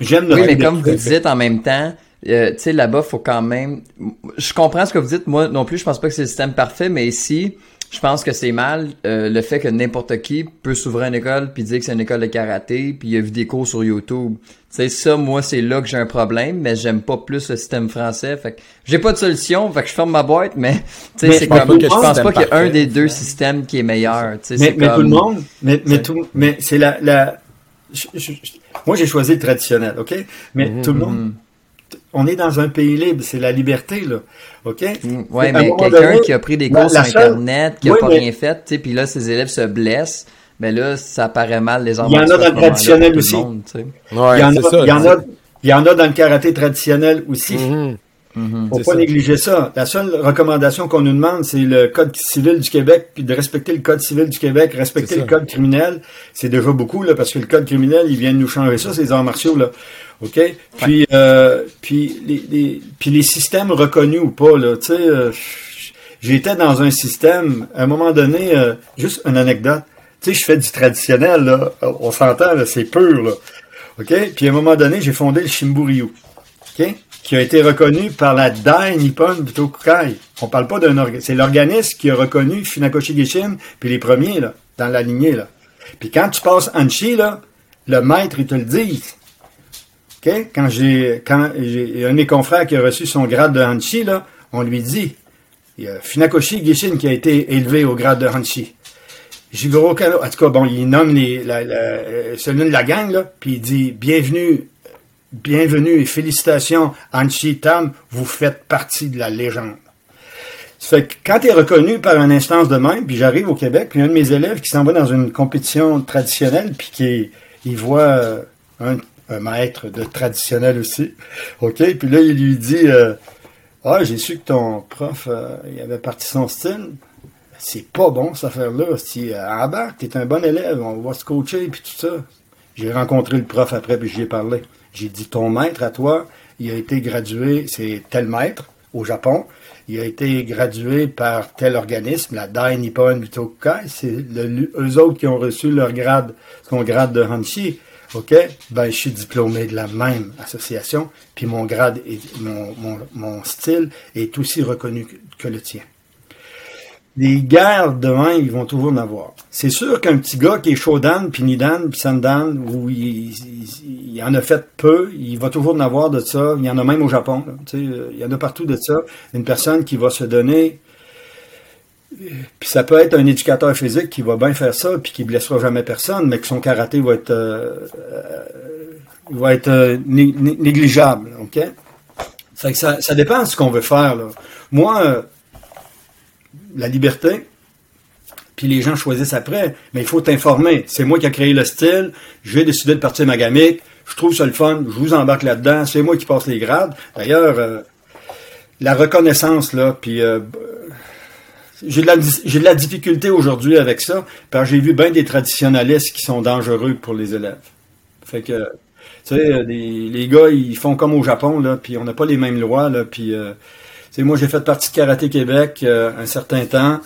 j'aime Oui, mais comme vous dites en même temps, euh, tu sais, là-bas, faut quand même. Je comprends ce que vous dites. Moi non plus, je pense pas que c'est le système parfait, mais ici, je pense que c'est mal euh, le fait que n'importe qui peut s'ouvrir une école puis dire que c'est une école de karaté puis il a vu des cours sur YouTube. Tu sais, ça, moi, c'est là que j'ai un problème, mais j'aime pas plus le système français. Fait que j'ai pas de solution, fait que je ferme ma boîte, mais tu sais, c'est comme. pas Je y ait pense pas qu'il y a un des deux systèmes qui est meilleur. Tu sais, mais, mais comme... tout le monde, mais, mais tout, mais c'est la, la je- je- je- moi j'ai choisi le traditionnel, ok? Mais tout le monde, on est dans un pays libre, c'est la liberté, là, ok? Mm, un mais quelqu'un qui a pris des cours sur seule- Internet, qui a Oui, pas mais- rien fait, tu sais, puis là, ses élèves se blessent, ben là, ça paraît mal les Il y en a dans le traditionnel aussi. monde. Ouais, il y en a, ça. il y en a, il y en a dans le karaté traditionnel aussi. Mhm. Faut C'est pas ça. négliger ça. La seule recommandation qu'on nous demande, c'est le code civil du Québec, puis de respecter le code civil du Québec, respecter C'est le ça. code criminel. C'est déjà beaucoup, là, parce que le code criminel, il vient de nous changer ça, les arts martiaux, là. OK? Puis, euh, puis, les, les- puis les systèmes reconnus ou pas, là, tu sais, euh, j'étais dans un système, à un moment donné, euh, juste une anecdote. Tu sais, je fais du traditionnel, là. On s'entend, là, c'est pur, là. OK? Puis à un moment donné, j'ai fondé le Shimburyu. OK? Qui a été reconnu par la Dai Nippon Butokukai. On parle pas d'un organisme. C'est l'organisme qui a reconnu Funakoshi Gishin, puis les premiers, là, dans la lignée, là. Puis quand tu passes Anchi, là, le maître, il te le dit. OK? Quand j'ai, quand j'ai un de mes confrères qui a reçu son grade de Hanshi, là, on lui dit, il y a Funakoshi Gishin qui a été élevé au grade de Hanshi. Jigoro Kano, en tout cas, bon, il nomme les, euh, celui de la gang, là, puis il dit, bienvenue, bienvenue et félicitations, Hanshi Tam, vous faites partie de la légende. Ça fait que quand tu es reconnu par une instance de même, puis j'arrive au Québec, puis un de mes élèves qui s'en va dans une compétition traditionnelle, puis qui il voit euh, un, un maître de traditionnel aussi, OK? Puis là, il lui dit, euh, ah, j'ai su que ton prof, euh, il avait parti son style. C'est pas bon, cette affaire-là. Si, euh, embarque, t'es un bon élève, on va se coacher, puis tout ça. J'ai rencontré le prof après, puis j'y ai parlé. J'ai dit, ton maître à toi, il a été gradué, c'est tel maître au Japon. Il a été gradué par tel organisme, la Dai Nippon Butokukai. C'est le- eux autres qui ont reçu leur grade, son grade de Hanshi. OK? Ben, je suis diplômé de la même association, puis mon grade et mon, style est aussi reconnu que le tien. Les guerres demain, ils vont toujours en avoir. C'est sûr qu'un petit gars qui est Shodan, puis Nidan, puis Sandan, où il, en a fait peu, il va toujours en avoir de ça. Il y en a même au Japon. là. Euh, il y en a partout de ça. Une personne qui va se donner puis ça peut être un éducateur physique qui va bien faire ça, puis qui blessera jamais personne, mais que son karaté va être, euh, euh, va être euh, né- né- négligeable. OK? Ça, dépend de ce qu'on veut faire. Moi, euh, la liberté, puis les gens choisissent après, mais il faut t'informer. C'est moi qui ai créé le style, j'ai décidé de partir magamique, je trouve ça le fun, je vous embarque là-dedans, c'est moi qui passe les grades. D'ailleurs, euh, la reconnaissance, là, puis euh, j'ai de de la difficulté aujourd'hui avec ça, parce que j'ai vu bien des traditionnalistes qui sont dangereux pour les élèves. Fait que, tu sais, euh, les, les gars, ils font comme au Japon, là, puis on n'a pas les mêmes lois, là, puis, sais, moi, j'ai fait partie de Karaté Québec euh, un certain temps,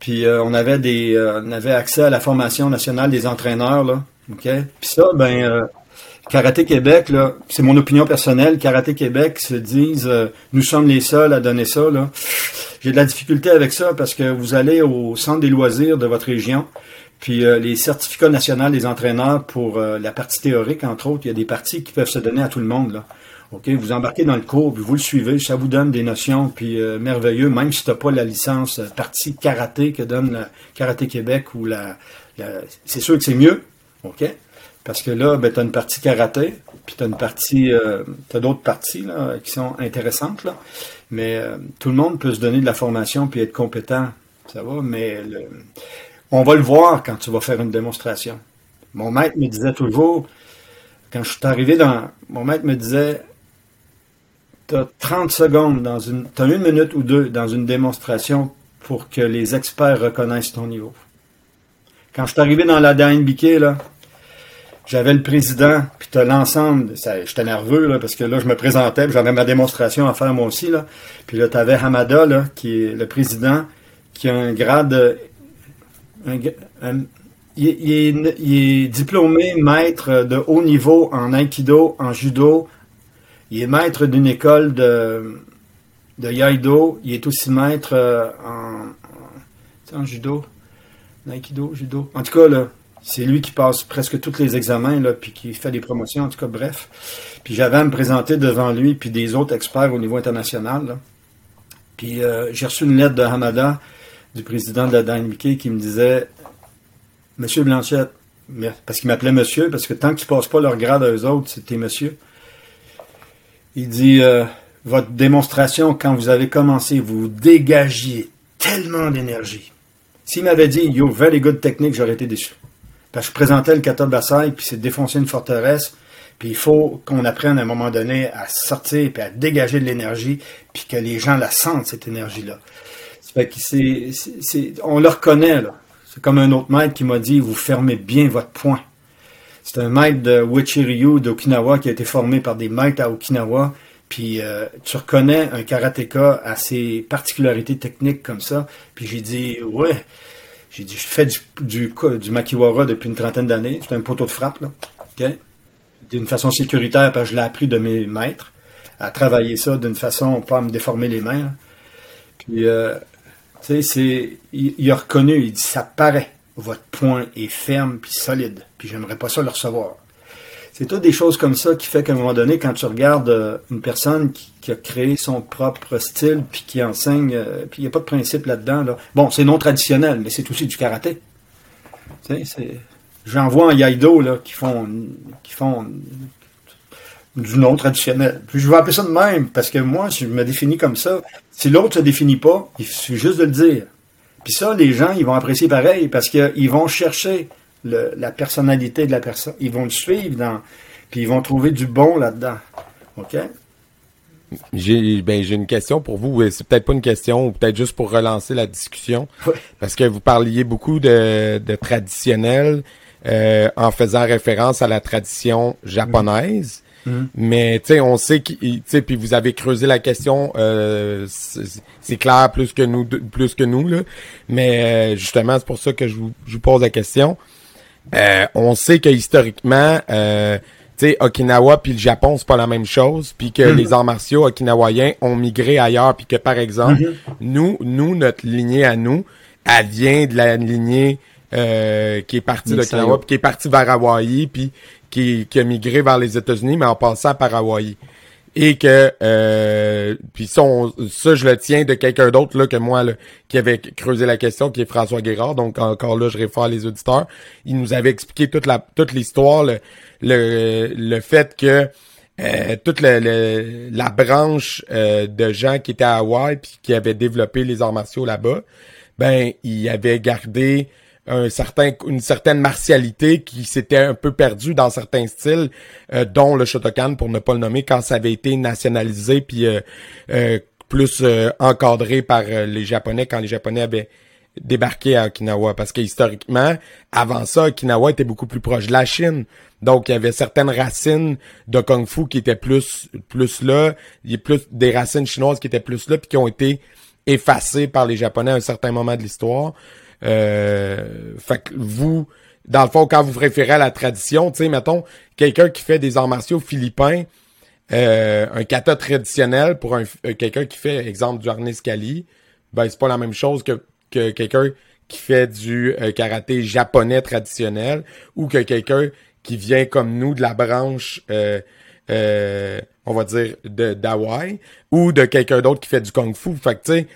puis euh, on avait des, euh, on avait accès à la formation nationale des entraîneurs, là, ok? Puis ça, ben, euh, Karaté Québec, là, c'est mon opinion personnelle. Karaté Québec se disent, euh, nous sommes les seuls à donner ça. Là. J'ai de la difficulté avec ça parce que vous allez au centre des loisirs de votre région, puis euh, les certificats nationaux des entraîneurs pour euh, la partie théorique, entre autres, il y a des parties qui peuvent se donner à tout le monde. Là. Ok, vous embarquez dans le cours, puis vous le suivez, ça vous donne des notions, puis euh, merveilleux, même si tu n'as pas la licence euh, partie karaté que donne la Karaté Québec ou la, c'est sûr que c'est mieux, ok? Parce que là, ben, tu as une partie karaté, puis tu as une partie, euh, d'autres parties là, qui sont intéressantes, là. mais euh, tout le monde peut se donner de la formation puis être compétent, ça va, mais on va le voir quand tu vas faire une démonstration. Mon maître me disait toujours, quand je suis arrivé dans. Mon maître me disait as 30 secondes dans une. Tu as une minute ou deux dans une démonstration pour que les experts reconnaissent ton niveau. Quand je suis arrivé dans la DNBK, là, j'avais le président, puis tu as l'ensemble. J'étais nerveux, parce que là, je me présentais, j'avais ma démonstration à faire moi aussi. Là. Puis là, tu avais Hamada, qui est le président, qui a un grade. il est diplômé maître de haut niveau en aikido, en judo. Il est maître d'une école de, de Yaido. Il est aussi maître euh, en, en, en judo. Aikido, judo. En tout cas, là, c'est lui qui passe presque tous les examens, là, puis qui fait des promotions, en tout cas, bref. Puis j'avais à me présenter devant lui, puis des autres experts au niveau international. Puis euh, j'ai reçu une lettre de Hamada, du président de la DNBK, qui me disait Monsieur Blanchette, parce qu'il m'appelait monsieur, parce que tant qu'ils ne passent pas leur grade à eux autres, c'était monsieur. Il dit euh, Votre démonstration, quand vous avez commencé, vous dégagiez tellement d'énergie. S'il m'avait dit Yo, very good technique, j'aurais été déçu. Parce que je présentais le kata Basai, puis c'est défoncer une forteresse, puis il faut qu'on apprenne à un moment donné à sortir, puis à dégager de l'énergie, puis que les gens la sentent, cette énergie-là. Fait que on le reconnaît, là. C'est comme un autre maître qui m'a dit, vous fermez bien votre poing. C'est un maître de Wichiryu d'Okinawa qui a été formé par des maîtres à Okinawa. Puis euh, tu reconnais un karatéka à ses particularités techniques comme ça. Puis j'ai dit, ouais. J'ai dit, je fais du, du, makiwara depuis une trentaine d'années. C'est un poteau de frappe, là. D'une façon sécuritaire, parce que je l'ai appris de mes maîtres à travailler ça d'une façon pas à me déformer les mains. Puis, euh, tu sais, il, il a reconnu, il dit, ça paraît, votre point est ferme puis solide, puis j'aimerais pas ça le recevoir. C'est toutes des choses comme ça qui fait qu'à un moment donné, quand tu regardes euh, une personne qui, a créé son propre style puis qui enseigne, euh, puis il n'y a pas de principe là-dedans. Là. Bon, c'est non traditionnel, mais c'est aussi du karaté. J'en vois en Yaido là, qui font, qui font du non traditionnel. Puis je vais appeler ça de même, parce que moi, je me définis comme ça. Si l'autre se définit pas, il suffit juste de le dire. Puis ça, les gens, ils vont apprécier pareil, parce qu'ils vont chercher le, la personnalité de la personne. Ils vont le suivre dans, puis ils vont trouver du bon là-dedans. OK? J'ai ben, une question pour vous. C'est peut-être pas une question, ou peut-être juste pour relancer la discussion. Ouais. Parce que vous parliez beaucoup de, de traditionnel euh, en faisant référence à la tradition japonaise. Mhm. Mais tu sais, on sait que tu sais, puis vous avez creusé la question, euh, c'est clair plus que nous, plus que nous là. Mais euh, justement, c'est pour ça que je vous, je vous pose la question. Euh, on sait que historiquement, euh, tu sais, Okinawa puis le Japon c'est pas la même chose, puis que Mhm. les arts martiaux okinawaïens ont migré ailleurs, puis que par exemple, Mhm. nous, nous notre lignée à nous, elle vient de la lignée euh, qui est partie d'Okinawa, puis qui est partie vers Hawaï, puis qui, qui a migré vers les États-Unis, mais en passant par Hawaï. Et que euh, puis ça, ça, je le tiens de quelqu'un d'autre là que moi là, qui avait creusé la question, qui est François Guérard. Donc encore là, je réfère les auditeurs. Il nous avait expliqué toute la toute l'histoire, le, le le fait que euh, toute la branche euh, de gens qui étaient à Hawaï puis qui avaient développé les arts martiaux là-bas, ben ils avaient gardé un certain une certaine martialité qui s'était un peu perdue dans certains styles, euh, dont le Shotokan pour ne pas le nommer quand ça avait été nationalisé puis euh, euh, plus encadré par les Japonais quand les Japonais avaient débarqué à Okinawa. Parce que historiquement avant ça Okinawa était beaucoup plus proche de la Chine. Donc il y avait certaines racines de kung fu qui étaient plus plus là. Il y a plus des racines chinoises qui étaient plus là puis qui ont été effacées par les Japonais à un certain moment de l'histoire euh, fait vous dans le fond quand vous référez à la tradition tu sais mettons quelqu'un qui fait des arts martiaux philippins euh, un kata traditionnel pour un euh, quelqu'un qui fait exemple du harnais kali ben c'est pas la même chose que que quelqu'un qui fait du euh, karaté japonais traditionnel ou que quelqu'un qui vient comme nous de la branche euh, on va dire de d'Hawaï ou de quelqu'un d'autre qui fait du kung fu. Fait tu sais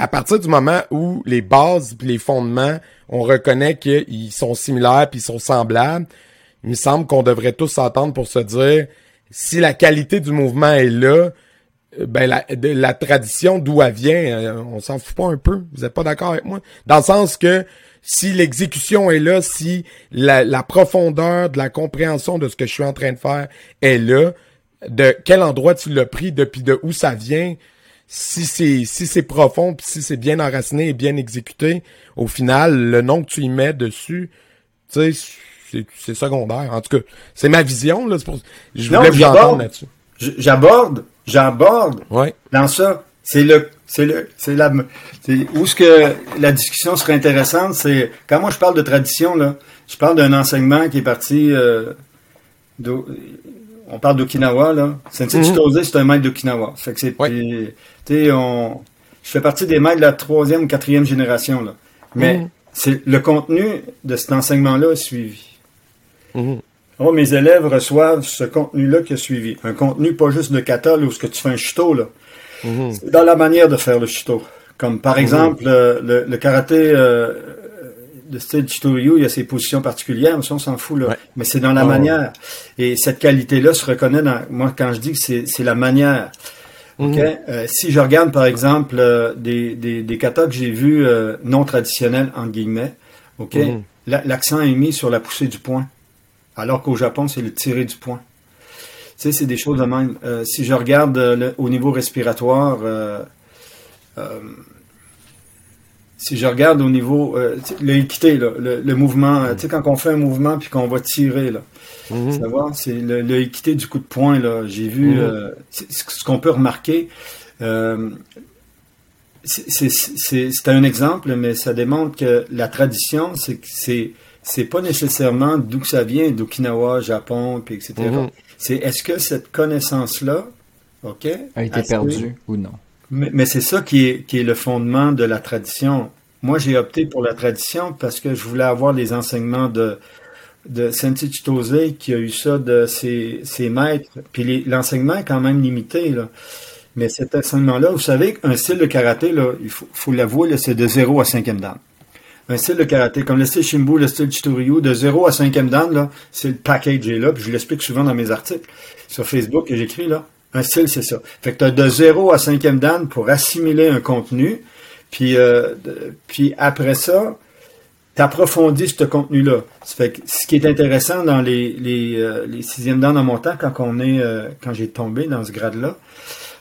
à partir du moment où les bases pis les fondements on reconnaît qu'ils sont similaires puis ils sont semblables il me semble qu'on devrait tous s'entendre pour se dire si la qualité du mouvement est là, euh, ben la, tradition d'où elle vient, euh, on s'en fout pas un peu. Vous êtes pas d'accord avec moi? Dans le sens que si l'exécution est là, si la, la profondeur de la compréhension de ce que je suis en train de faire est là, de quel endroit tu l'as pris, depuis de où ça vient, si c'est si c'est profond, puis si c'est bien enraciné et bien exécuté, au final, le nom que tu y mets dessus, tu sais, c'est secondaire. En tout cas, c'est ma vision là. Pour... Je Non, voulais vous j'aborde. entendre là-dessus. J'aborde, j'aborde Ouais. dans ça. C'est le, c'est le, c'est la, où ce que la discussion serait intéressante, c'est quand moi je parle de tradition là, je parle d'un enseignement qui est parti. Euh, on parle d'Okinawa là. Sensei Mhm. Chitose, c'est un maître d'Okinawa. Fait que c'est, Ouais. tu sais, on, je fais partie des maîtres de la troisième ou quatrième génération là. Mais Mhm. c'est le contenu de cet enseignement là est suivi. Mhm. Oh, mes élèves reçoivent ce contenu-là qui a suivi. Un contenu pas juste de kata, là, où ce que tu fais un shito, là. Mhm. C'est dans la manière de faire le shito. Comme par exemple, euh, le, le karaté euh, de style Chitoryu, il y a ses positions particulières, mais ça, on s'en fout, là. Ouais. Mais c'est dans la ouais. manière. Et cette qualité-là se reconnaît dans, moi, quand je dis que c'est, la manière. Mhm. Euh, si je regarde, par exemple, euh, des, des, des katas que j'ai vus euh, non traditionnels, entre guillemets, OK? Mhm. La- L'accent est mis sur la poussée du poing. Alors qu'au Japon, c'est le tirer du poing. Tu sais, c'est des choses de même. Si je regarde le- au niveau respiratoire, si je regarde au niveau, euh, sais, le mouvement, euh, tu sais, quand on fait un mouvement puis qu'on va tirer, là, ça va, c'est le, le équité du coup de poing, là, j'ai vu, Mhm. euh, ce qu'on peut remarquer, euh, c'est- un exemple, mais ça démontre que la tradition, c'est c'est c'est pas nécessairement d'où ça vient, d'Okinawa, Japon, puis etc. Mhm. C'est est-ce que cette connaissance-là, ok, A été assez- perdu ou non? mais, mais c'est ça qui est, qui est le fondement de la tradition. Moi, j'ai opté pour la tradition parce que je voulais avoir les enseignements de, de Chitose qui a eu ça de ses, ses maîtres. Puis l'enseignement est quand même limité. Là. Mais cet enseignement-là, vous savez, un style de karaté, là, il faut, faut l'avouer, c'est de 0 à 5e dan. un style de karaté, comme le style Shimbu, le style Chitoryu, de 0 à 5e dan, c'est le package là, puis je l'explique souvent dans mes articles sur Facebook que j'écris là. Un style, c'est ça. Fait que tu as de 0 à 5e dan pour assimiler un contenu, puis, euh, puis après ça, t'approfondis ce contenu-là. Ce qui est intéressant dans les, les, euh, les sixièmes dan en montant, quand on est, euh, quand j'ai tombé dans ce grade-là,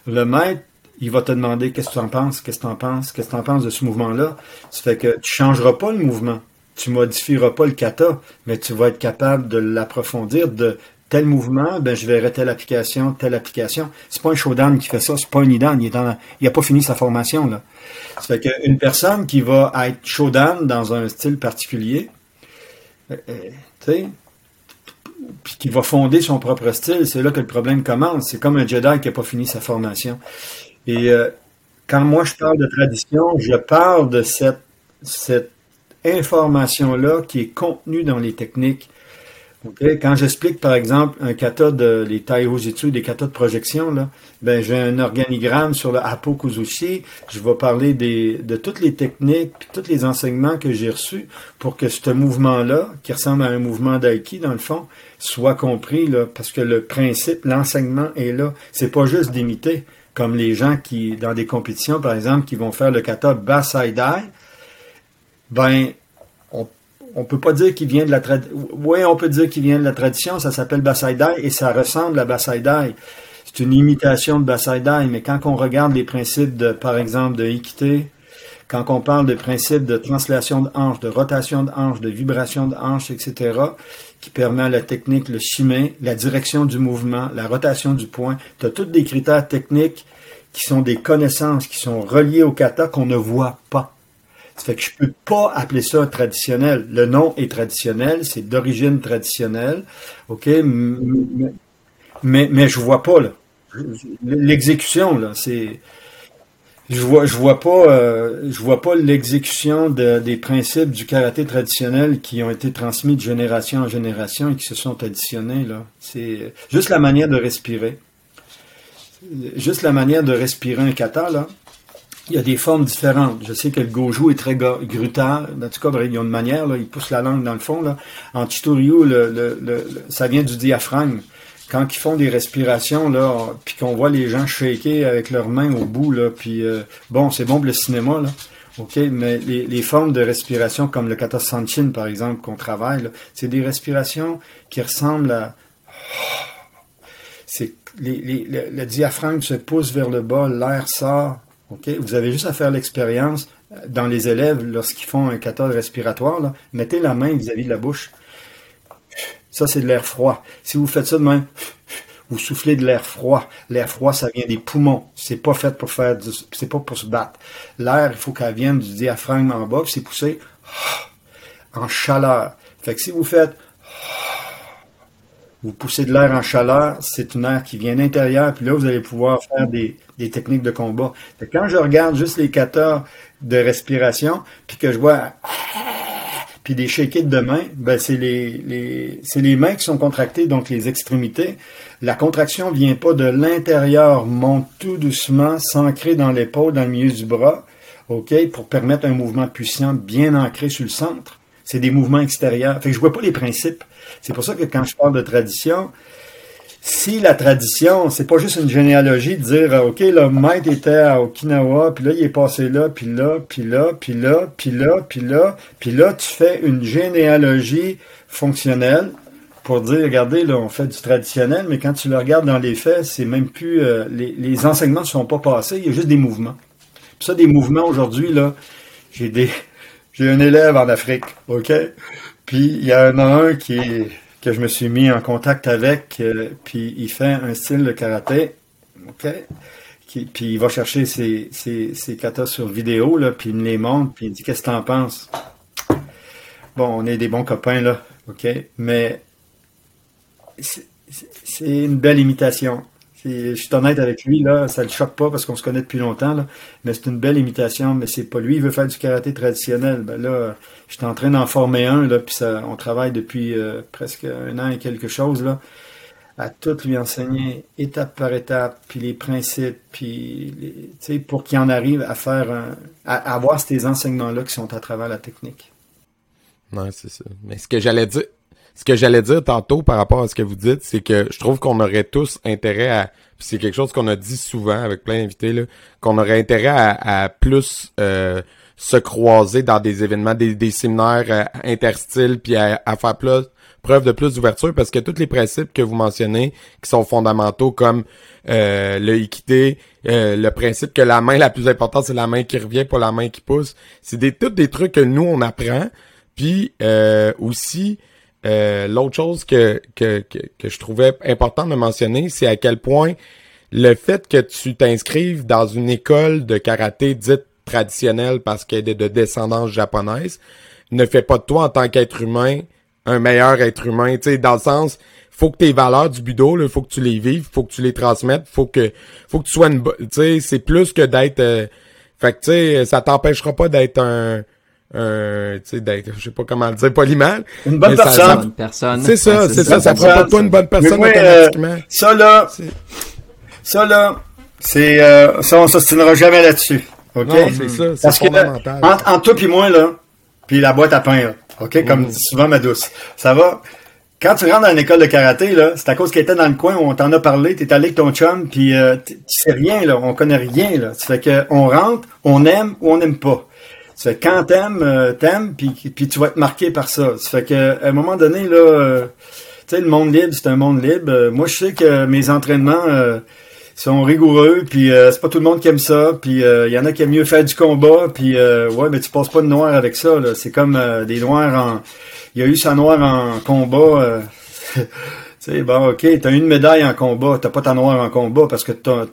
le maître, il va te demander qu'est-ce que tu en penses, qu'est-ce que tu en penses, qu'est-ce que tu en penses de ce mouvement-là. Ça fait que tu changeras pas le mouvement, tu modifieras pas le kata, mais tu vas être capable de l'approfondir de tel mouvement, ben je verrai telle application, telle application. C'est pas un Shodan qui fait ça, c'est pas un Nidan, il est dans, il a pas fini sa formation là. Ça fait qu'une personne qui va être Shodan dans un style particulier, euh, euh, tu sais, puis qui va fonder son propre style, c'est là que le problème commence. C'est comme un Jedi qui n'a pas fini sa formation. Et euh, quand moi je parle de tradition, je parle de cette, cette information-là qui est contenue dans les techniques. Ok? Quand j'explique, par exemple, un kata de les Taihojitsu, des katas de projection, là, ben, j'ai un organigramme sur le Apo Kuzushi. Je vais parler des, de toutes les techniques, puis tous les enseignements que j'ai reçus pour que ce mouvement-là, qui ressemble à un mouvement d'aiki, dans le fond, soit compris, là, parce que le principe, l'enseignement est là. C'est pas juste d'imiter, comme les gens qui, dans des compétitions, par exemple, qui vont faire le kata Basai Dai, ben, on, on peut pas dire qu'il vient de la tradition. Oui, on peut dire qu'il vient de la tradition, ça s'appelle Basai Dai et ça ressemble à Basai Dai. C'est une imitation de Basai Dai, mais quand on regarde les principes de, par exemple, de équité, quand on parle de principes de translation de hanche, de rotation de hanche, de vibration de hanche, etc., qui permet à la technique, le chimé, la direction du mouvement, la rotation du point, tu as tous des critères techniques qui sont des connaissances, qui sont reliées au kata qu'on ne voit pas. Ça fait que je peux pas appeler ça traditionnel. Le nom est traditionnel, c'est d'origine traditionnelle, ok, mais, mais, je vois pas là. L'exécution là, c'est je vois, je vois pas, euh, je vois pas l'exécution de, des principes du karaté traditionnel qui ont été transmis de génération en génération et qui se sont additionnés là. C'est juste la manière de respirer, juste la manière de respirer un kata là. Il y a des formes différentes. Je sais que le goju est très grutal. En tout cas, il y a une manière, là, il pousse la langue dans le fond. Là. En Chitoryu, le, le, le, ça vient du diaphragme quand ils font des respirations là, puis qu'on voit les gens shaker avec leurs mains au bout là, puis euh, bon, c'est bon pour le cinéma là. OK, mais les, les formes de respiration comme le kata sanchin par exemple qu'on travaille, c'est des respirations qui ressemblent à c'est les, les, le, le diaphragme se pousse vers le bas, l'air sort. OK, vous avez juste à faire l'expérience dans les élèves lorsqu'ils font un kata respiratoire mettez la main vis-à-vis -vis de la bouche. Ça, c'est de l'air froid. Si vous faites ça de même, vous soufflez de l'air froid. L'air froid, ça vient des poumons. C'est pas fait pour faire du, c'est pas pour se battre. L'air, il faut qu'elle vienne du diaphragme en bas, puis c'est poussé en chaleur. Fait que si vous faites vous poussez de l'air en chaleur, c'est une air qui vient de l'intérieur, puis là, vous allez pouvoir faire des, techniques de combat. Quand je regarde juste les katas de respiration, puis que je vois puis des shakes de main, ben c'est les, les mains qui sont contractées, donc les extrémités. La contraction vient pas de l'intérieur, monte tout doucement, s'ancrer dans l'épaule, dans le milieu du bras, ok, pour permettre un mouvement puissant bien ancré sur le centre. C'est des mouvements extérieurs. Fait que je vois pas les principes. C'est pour ça que quand je parle de tradition, si la tradition, c'est pas juste une généalogie de dire, OK, le maître était à Okinawa, puis là, il est passé là, puis là, puis là, puis là, puis là, puis là, puis là, tu fais une généalogie fonctionnelle pour dire, regardez, là, on fait du traditionnel, mais quand tu le regardes dans les faits, c'est même plus, euh, les, les enseignements ne sont pas passés, il y a juste des mouvements. Puis ça, des mouvements aujourd'hui, là, j'ai des, j'ai un élève en Afrique, OK? Puis il y en a un qui que je me suis mis en contact avec, euh, puis il fait un style de karaté, ok, puis il va chercher ses, ses, ses katas sur vidéo, là, puis il me les montre, puis il dit qu'est-ce que t'en penses? Bon, on est des bons copains là, ok, mais c'est une belle imitation. Je suis honnête avec lui, là, ça le choque pas parce qu'on se connaît depuis longtemps, là, mais c'est une belle imitation, mais c'est pas lui, il veut faire du karaté traditionnel. Ben là, je suis en train d'en former un, là, puis ça, on travaille depuis euh, presque un an et quelque chose, là, à tout lui enseigner, étape par étape, puis les principes, puis, les, pour qu'il en arrive à faire un, à, à avoir ces enseignements-là qui sont à travers la technique. Non, c'est ça. Mais ce que j'allais dire, ce que j'allais dire tantôt par rapport à ce que vous dites, c'est que je trouve qu'on aurait tous intérêt à, c'est quelque chose qu'on a dit souvent avec plein d'invités qu'on aurait intérêt à, à plus euh, se croiser dans des événements, des, des séminaires euh, interstyles, puis à, à faire plus preuve de plus d'ouverture parce que tous les principes que vous mentionnez qui sont fondamentaux comme euh, le euh, le principe que la main la plus importante c'est la main qui revient pas la main qui pousse, c'est des tous des trucs que nous on apprend. Puis euh, l'autre chose que, que, que, je trouvais important de mentionner, c'est à quel point le fait que tu t'inscrives dans une école de karaté dite traditionnelle parce qu'elle est de descendance japonaise ne fait pas de toi en tant qu'être humain un meilleur être humain, tu dans le sens, faut que tes valeurs du budo, il faut que tu les vives, faut que tu les transmettes, faut que, faut que tu sois une, tu sais, c'est plus que d'être, euh, fait que tu sais, ça t'empêchera pas d'être un, un, tu sais, d'être, je sais pas comment le dire poliment. Une bonne personne. Une personne. C'est ça, c'est ça, ça fera pas de toi une bonne personne moi, euh, automatiquement. ça là, ça là, c'est, euh, ça on s'ostinera jamais là-dessus. OK? Non, c'est ça, c'est que fondamental. entre, entre toi puis moi, là, puis la boîte à pain, là, OK? Comme dit souvent ma douce. Ça va? Quand tu rentres dans une école de karaté, là, c'est à cause qu'elle était dans le coin où on t'en a parlé, t'es allé avec ton chum, puis euh, tu sais rien, là, on connaît rien, là. Ça fait que on rentre, on aime ou on n'aime pas. Ça quand t'aimes, euh, t'aimes, puis, puis tu vas être marqué par ça. Ça fait que à un moment donné, là, euh, tu sais, le monde libre, c'est un monde libre. Euh, moi, je sais que mes entraînements sont rigoureux, puis c'est pas tout le monde qui aime ça, puis il y en a qui aiment mieux faire du combat, puis ouais, mais tu passes pas de noir avec ça, là. C'est comme des noirs en... Il y a eu sa noire en combat... euh, sais, bon, ok, t'as une médaille en combat, t'as pas ta noire en combat, parce que t'as,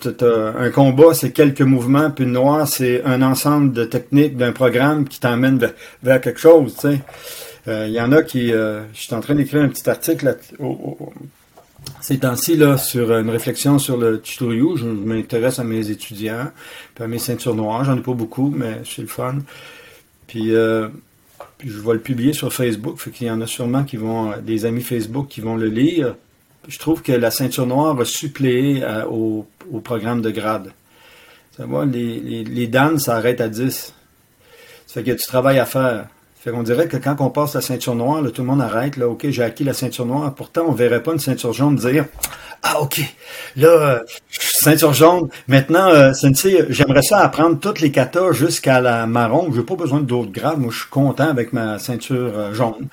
un combat, c'est quelques mouvements, puis une noire, c'est un ensemble de techniques d'un programme qui t'emmène vers, quelque chose, tu sais. Euh, Il y en a qui... euh, je suis en train d'écrire un petit article ces temps-ci, là, sur une réflexion sur le tutorial, je m'intéresse à mes étudiants, puis à mes ceintures noires. J'en ai pas beaucoup, mais c'est le fun. Puis, euh, puis je vais le publier sur Facebook, fait qu'il y en a sûrement qui vont, des amis Facebook qui vont le lire. Je trouve que la ceinture noire va suppléer à- au, programme de grade. Les, les, les Dan, ça arrête à 10. Ça fait qu'il y a du travail à faire. Fait qu'on dirait que quand on passe la ceinture noire, tout le monde arrête. Là, OK, j'ai acquis la ceinture noire. Pourtant, on verrait pas une ceinture jaune dire Ah, OK, là, euh, ceinture jaune. Maintenant, euh, j'aimerais ça apprendre toutes les katas jusqu'à la marron. J'ai pas besoin d'autres grades. Moi, je suis content avec ma ceinture euh, jaune.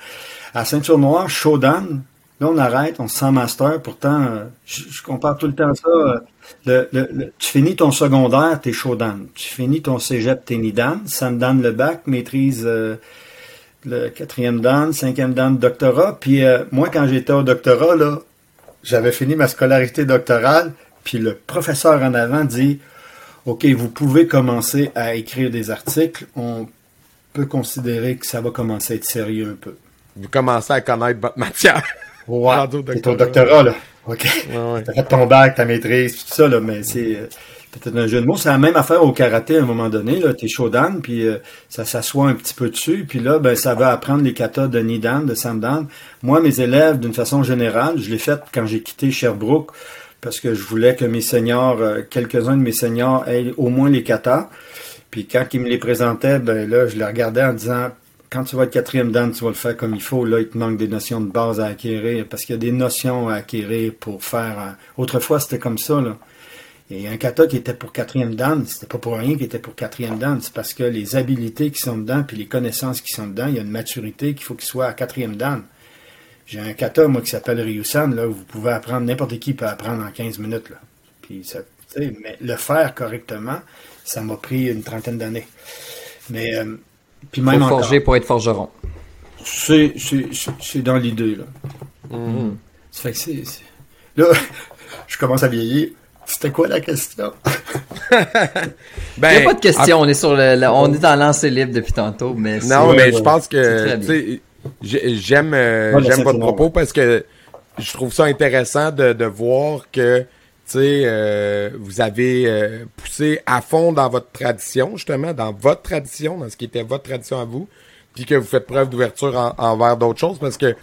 À ceinture noire, Shodan, là, on arrête, on se sent master. Pourtant, euh, je, compare tout le temps ça. euh, tu finis ton secondaire, t'es Shodan. Tu finis ton cégep, t'es Nidan. Sandan le bac, maîtrise euh, le quatrième dan, cinquième dan, doctorat. Puis moi, quand j'étais au doctorat, là, j'avais fini ma scolarité doctorale. Puis le professeur en avant dit OK, vous pouvez commencer à écrire des articles. On peut considérer que ça va commencer à être sérieux un peu. Vous commencez à connaître votre matière. Au t'es au doctorat. là. OK. Ouais, ouais. T'as fait ton bac, ta maîtrise, tout ça, là, mais c'est euh, peut-être un jeu de mots. C'est la même affaire au karaté à un moment donné, là. T'es shodan, puis euh, ça s'assoit un petit peu dessus, puis là, ben, ça va apprendre les katas de Nidan, de Samdan. Moi, mes élèves, d'une façon générale, je l'ai fait quand j'ai quitté Sherbrooke, parce que je voulais que mes seniors, euh, quelques-uns de mes seniors aient au moins les katas. Puis quand ils me les présentaient, ben là, je les regardais en disant quand tu vas être quatrième dan, tu vas le faire comme il faut. Là, il te manque des notions de base à acquérir parce qu'il y a des notions à acquérir pour faire. Autrefois, c'était comme ça. Là. A un kata qui était pour quatrième dan, c'était pas pour rien qu'il était pour quatrième dan, c'est parce que les habilités qui sont dedans, puis les connaissances qui sont dedans, il y a une maturité qu'il faut qu'il soit à quatrième dan. J'ai un kata, moi, qui s'appelle Ryusan, là, vous pouvez apprendre, n'importe qui peut apprendre en 15 minutes, là. Mais le faire correctement, ça m'a pris une trentaine d'années. Mais, euh, puis Faut même encore, forger pour être forgeron. c'est, c'est, c'est- c'est dans l'idée, là. Mhm. Ça fait que c'est, c'est- Là, je commence à vieillir. C'était quoi la question? Ben, Il n'y a pas de question, on est sur le, le- on est dans lancé libre depuis tantôt, mais c'est- Non, mais je pense que j'aime euh, la j'aime votre propos parce que je trouve ça intéressant de, de voir que euh, vous avez euh, poussé à fond dans votre tradition justement dans votre tradition dans ce qui était votre tradition à vous puis que vous faites preuve d'ouverture en- envers d'autres choses parce que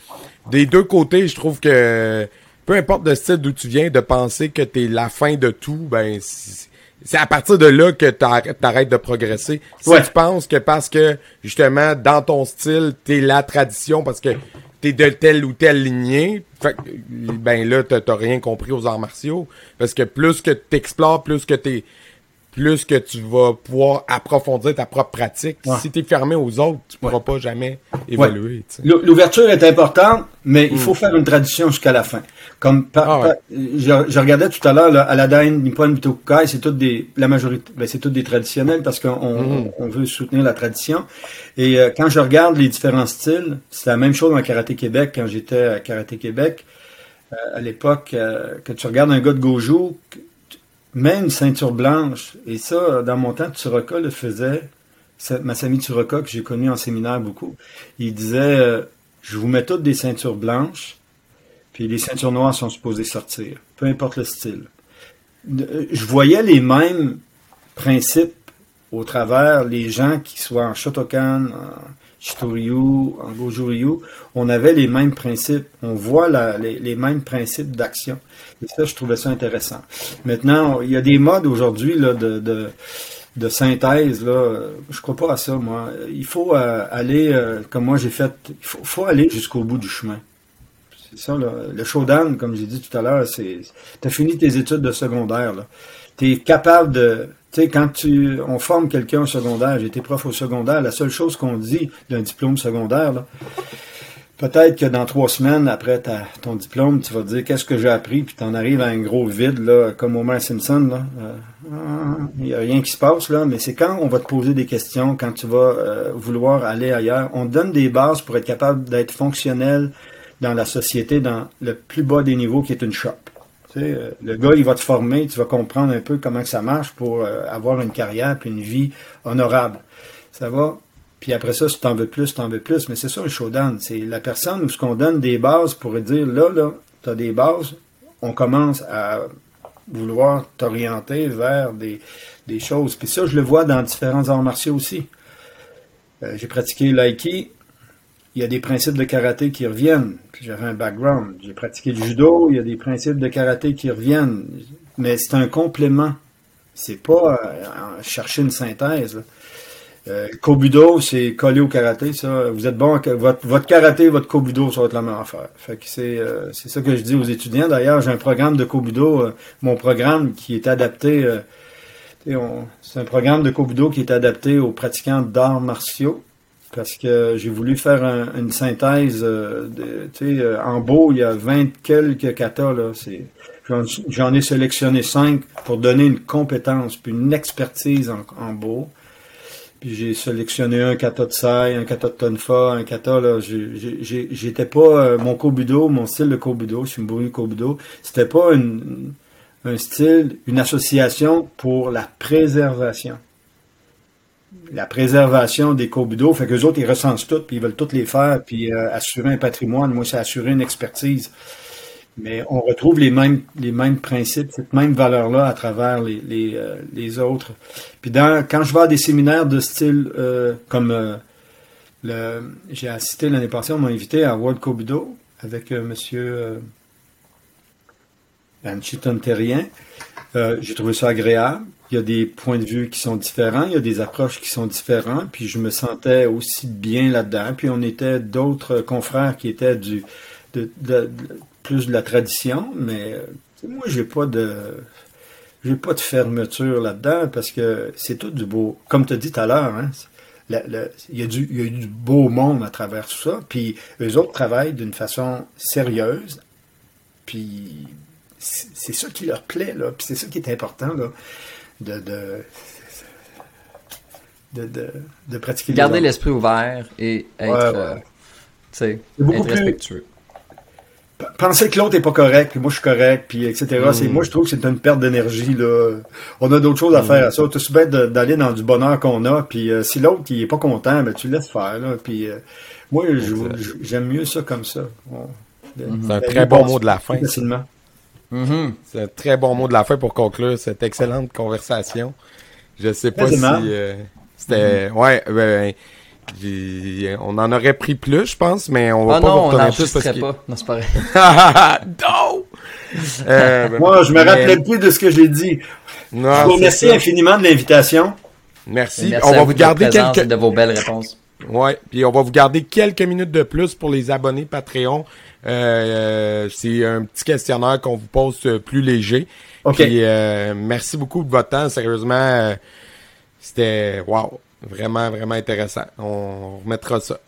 des deux côtés je trouve que peu importe le style d'où tu viens de penser que t'es la fin de tout ben c'est- à partir de là que t'arrêtes t'arrêtes de progresser. Si Ouais. tu penses que parce que, justement, dans ton style, t'es la tradition, parce que t'es de telle ou telle lignée, fait, ben là, t'as rien compris aux arts martiaux. Parce que plus que t'explores, plus que t'es plus que tu vas pouvoir approfondir ta propre pratique. Ouais. Si t'es fermé aux autres, tu pourras Ouais. pas jamais évoluer. tu L'ouverture est importante, mais il faut faire une tradition jusqu'à la fin. Comme par, Ah par- je, je regardais tout à l'heure Aladdin, Nippon, Mitokukai, c'est toutes des la majorité, ben, c'est toutes des traditionnels parce qu'on on, on veut soutenir la tradition. Et euh, quand je regarde les différents styles, c'est la même chose dans Karaté Québec quand j'étais à Karaté Québec. Euh, à l'époque, euh, que tu regardes un gars de Gojo, mets une ceinture blanche. Et ça, dans mon temps, Tsuroka le faisait. Ça- Masami Tsuroka, que j'ai connu en séminaire beaucoup, il disait euh, Je vous mets toutes des ceintures blanches, puis les ceintures noires sont supposées sortir, peu importe le style. Euh, Je voyais les mêmes principes au travers les gens qui soient en Shotokan, Shitoryu, Goju-Ryu, on avait les mêmes principes. On voit les, mêmes principes d'action. Et ça, je trouvais ça intéressant. Maintenant, il y a des modes aujourd'hui de, synthèse. Là. Je crois pas à ça, moi. Il faut euh, aller, euh, comme moi j'ai fait, il faut, faut aller jusqu'au bout du chemin. C'est ça, là. le showdown, comme j'ai dit tout à l'heure, c'est. Tu as fini tes études de secondaire. Tu es capable de. Tu sais, quand tu, on forme quelqu'un au secondaire, j'ai été prof au secondaire, la seule chose qu'on dit d'un diplôme secondaire, là, peut-être que dans trois semaines, après ta, ton diplôme, tu vas te dire qu'est-ce que j'ai appris, puis tu en arrives à un gros vide, là, comme Homer Simpson. Là. Euh, Il n'y a rien qui se passe, là, mais c'est quand on va te poser des questions, quand tu vas euh, vouloir aller ailleurs. On donne des bases pour être capable d'être fonctionnel dans la société, dans le plus bas des niveaux, qui est une shop. Euh, le gars, il va te former, tu vas comprendre un peu comment ça marche pour euh, avoir une carrière puis une vie honorable. Ça va? Puis après ça, si tu en veux plus, tu en veux plus. Mais c'est ça le showdown. C'est la personne où ce qu'on donne des bases pour dire là, là, tu as des bases, on commence à vouloir t'orienter vers des, des choses. Puis ça, je le vois dans différents arts martiaux aussi. Euh, J'ai pratiqué l'aiki. Il y a des principes de karaté qui reviennent. J'avais un background. J'ai pratiqué du judo. Il y a des principes de karaté qui reviennent. Mais c'est un complément. C'est pas euh, chercher une synthèse. là. Euh, Kobudo, c'est collé au karaté, ça. Vous êtes bon, votre, votre karaté, votre Kobudo, ça va être la même affaire. Fait que c'est, euh, ça que je dis aux étudiants. D'ailleurs, j'ai un programme de Kobudo, mon programme qui est adapté, c'est un programme de Kobudo qui est adapté aux pratiquants d'arts martiaux. Parce que j'ai voulu faire un- une synthèse, euh, de, euh, en beau, il y a 20 quelques katas, j'en, ai sélectionné 5 pour donner une compétence puis une expertise en, beau. Puis j'ai sélectionné un kata de Sai, un kata de Tonfa, un kata, là, j'étais pas, euh, mon Kobudo, mon style de Kobudo, Shimburi Kobudo, c'était pas un style, une association pour la préservation. La préservation des Kobudo, fait que les autres, ils recensent tout, puis ils veulent toutes les faire, puis euh, assurer un patrimoine. Moi, c'est assurer une expertise. Mais on retrouve les mêmes, principes, cette même valeur-là à travers les, euh, autres. Puis quand je vais à des séminaires de style euh, comme j'ai assisté l'année passée, on m'a invité à World Kobudo avec monsieur Anchiton Terrien. J'ai trouvé ça agréable. Il y a des points de vue qui sont différents, il y a des approches qui sont différentes, puis je me sentais aussi bien là-dedans. Puis on était d'autres confrères qui étaient du plus de la tradition, mais euh, moi j'ai pas de j'ai pas de fermeture là-dedans parce que c'est tout du beau. Comme tu as dit tout à l'heure, hein, il y, a du- y a du beau monde à travers tout ça. Puis eux autres travaillent d'une façon sérieuse. Puis c'est c'est ça qui leur plaît, là. Puis c'est ça qui est important, là, de, de, de, de, de pratiquer Garder l'esprit ouvert et être, Ouais, ouais. euh, tu sais, C'est beaucoup être plus- respectueux. penser que l'autre est pas correct, puis moi je suis correct, puis etc. Mm. C'est, moi je trouve que c'est une perte d'énergie là. On a d'autres choses à faire à ça. Tout aussi bête d'aller dans du bonheur qu'on a, puis euh, si l'autre il est pas content, ben tu le laisses faire là. Puis euh, moi j'aime mieux ça comme ça. C'est un très bon mot de la fin. plus Mhm. C'est un très bon mot de la fin pour conclure cette excellente conversation. Je sais pas si euh, c'était ouais ben, j'ai- on en aurait pris plus je pense mais on va Ah pas non, vous on retourner plus parce pas. Non, c'est non! Euh, ben, Moi je me mais- rappelais plus de ce que j'ai dit. Non, Je vous remercie ça. infiniment de l'invitation. Merci. Merci on à va vous vous de garder quelques. de vos belles réponses. Ouais, puis on va vous garder quelques minutes de plus pour les abonnés Patreon. Euh, euh, c'est un petit questionnaire qu'on vous pose euh, plus léger. OK. Puis euh, merci beaucoup de votre temps. Sérieusement, c'était wow, vraiment vraiment intéressant. On remettra ça.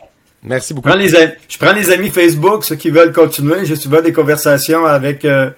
Merci beaucoup. Je prends, les, am- je prends les amis Facebook, ceux qui veulent continuer. J'ai souvent des conversations avec, euh,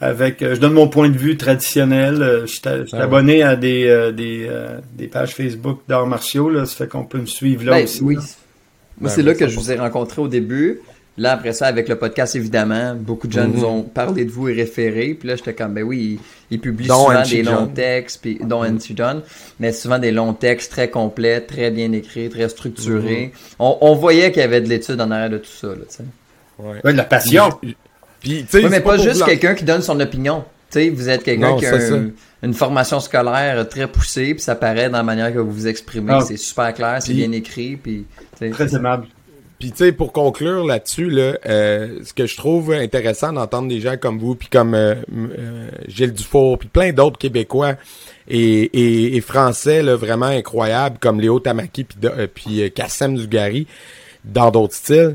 avec. euh, je donne mon point de vue traditionnel. Je suis Ah ouais. abonné à des, euh, des, euh, des pages Facebook d'arts martiaux. Là, ça fait qu'on peut me suivre là Ben, aussi. oui. là. Moi, Ben c'est là que je vous ai rencontré au début. Là, après ça, avec le podcast, évidemment, beaucoup de gens Mhm. nous ont parlé de vous et référé. Puis là, j'étais comme, ben oui, ils, ils publient Dont souvent des longs textes, puis, dont NC John, mais souvent des longs textes très complets, très bien écrits, très structurés. Mhm. on, on voyait qu'il y avait de l'étude en arrière de tout ça. Là, tu sais. Ouais. Ouais, de la passion. Puis, tu sais, Oui, mais pas, juste quelqu'un qui donne son opinion. Tu sais, vous êtes quelqu'un qui a un- une formation scolaire très poussée, puis ça paraît dans la manière que vous vous exprimez. Ah. C'est super clair, c'est Puis- bien écrit, puis... Très aimable. Puis tu sais, pour conclure là-dessus, là, euh, ce que je trouve intéressant d'entendre des gens comme vous, puis comme euh, euh, Gilles Dufour, puis plein d'autres Québécois et, et, et Français là, vraiment incroyables, comme Léo Tamaki, puis euh, euh, Kassem Dugari, dans d'autres styles,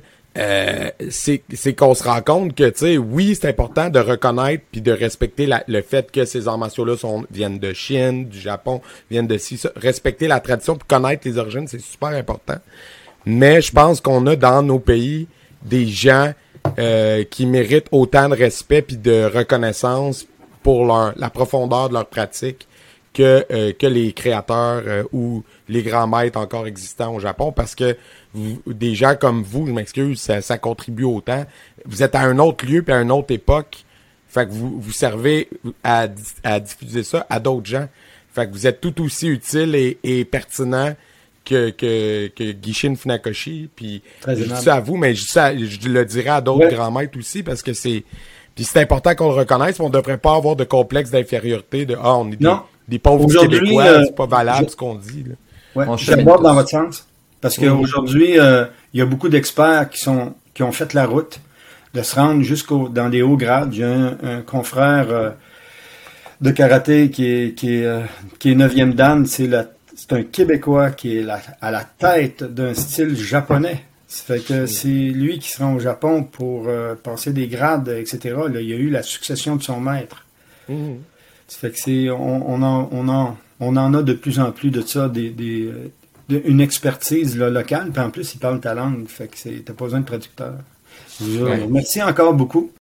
c'est qu'on se rend compte que, tu sais, oui, c'est important de reconnaître puis de respecter la- le fait que ces arts martiaux-là viennent de Chine, du Japon, viennent de. Respecter la tradition puis connaître les origines, c'est super important. Mais je pense qu'on a dans nos pays des gens euh, qui méritent autant de respect puis de reconnaissance pour leur, la profondeur de leur pratique que, euh, que les créateurs euh, ou les grands maîtres encore existants au Japon parce que vous- des gens comme vous, je m'excuse, ça, ça contribue autant. Vous êtes à un autre lieu puis à une autre époque. Fait que vous, vous servez à, à diffuser ça à d'autres gens. Fait que vous êtes tout aussi utile et, et pertinent que, que, que Gishin Funakoshi. Puis je dis ça à vous, mais je, dis ça- je le dirai à d'autres Ouais. grands maîtres aussi parce que c'est. Puis c'est important qu'on le reconnaisse. On ne devrait pas avoir de complexe d'infériorité de Ah, on est des, pauvres Aujourd'hui, Québécois, euh, c'est pas valable je- ce qu'on dit. Là. Ouais, On je tous. dans votre sens. Parce qu'aujourd'hui, euh, il y a beaucoup d'experts qui sont qui ont fait la route de se rendre jusqu'au dans des hauts grades. J'ai un, un confrère euh, de karaté qui est qui est euh, qui est neuvième dan. C'est la c'est un Québécois qui est la- à la tête d'un style japonais. Ça fait que c'est lui qui se rend au Japon pour euh, passer des grades, etc. Là, il y a eu la succession de son maître. Mhm. Ça fait que c'est on, on en on en on en a de plus en plus de ça des, des de- une expertise là, locale puis en plus ils parlent ta langue fait que c'est t'as pas besoin de traducteur. Ouais. remercie encore beaucoup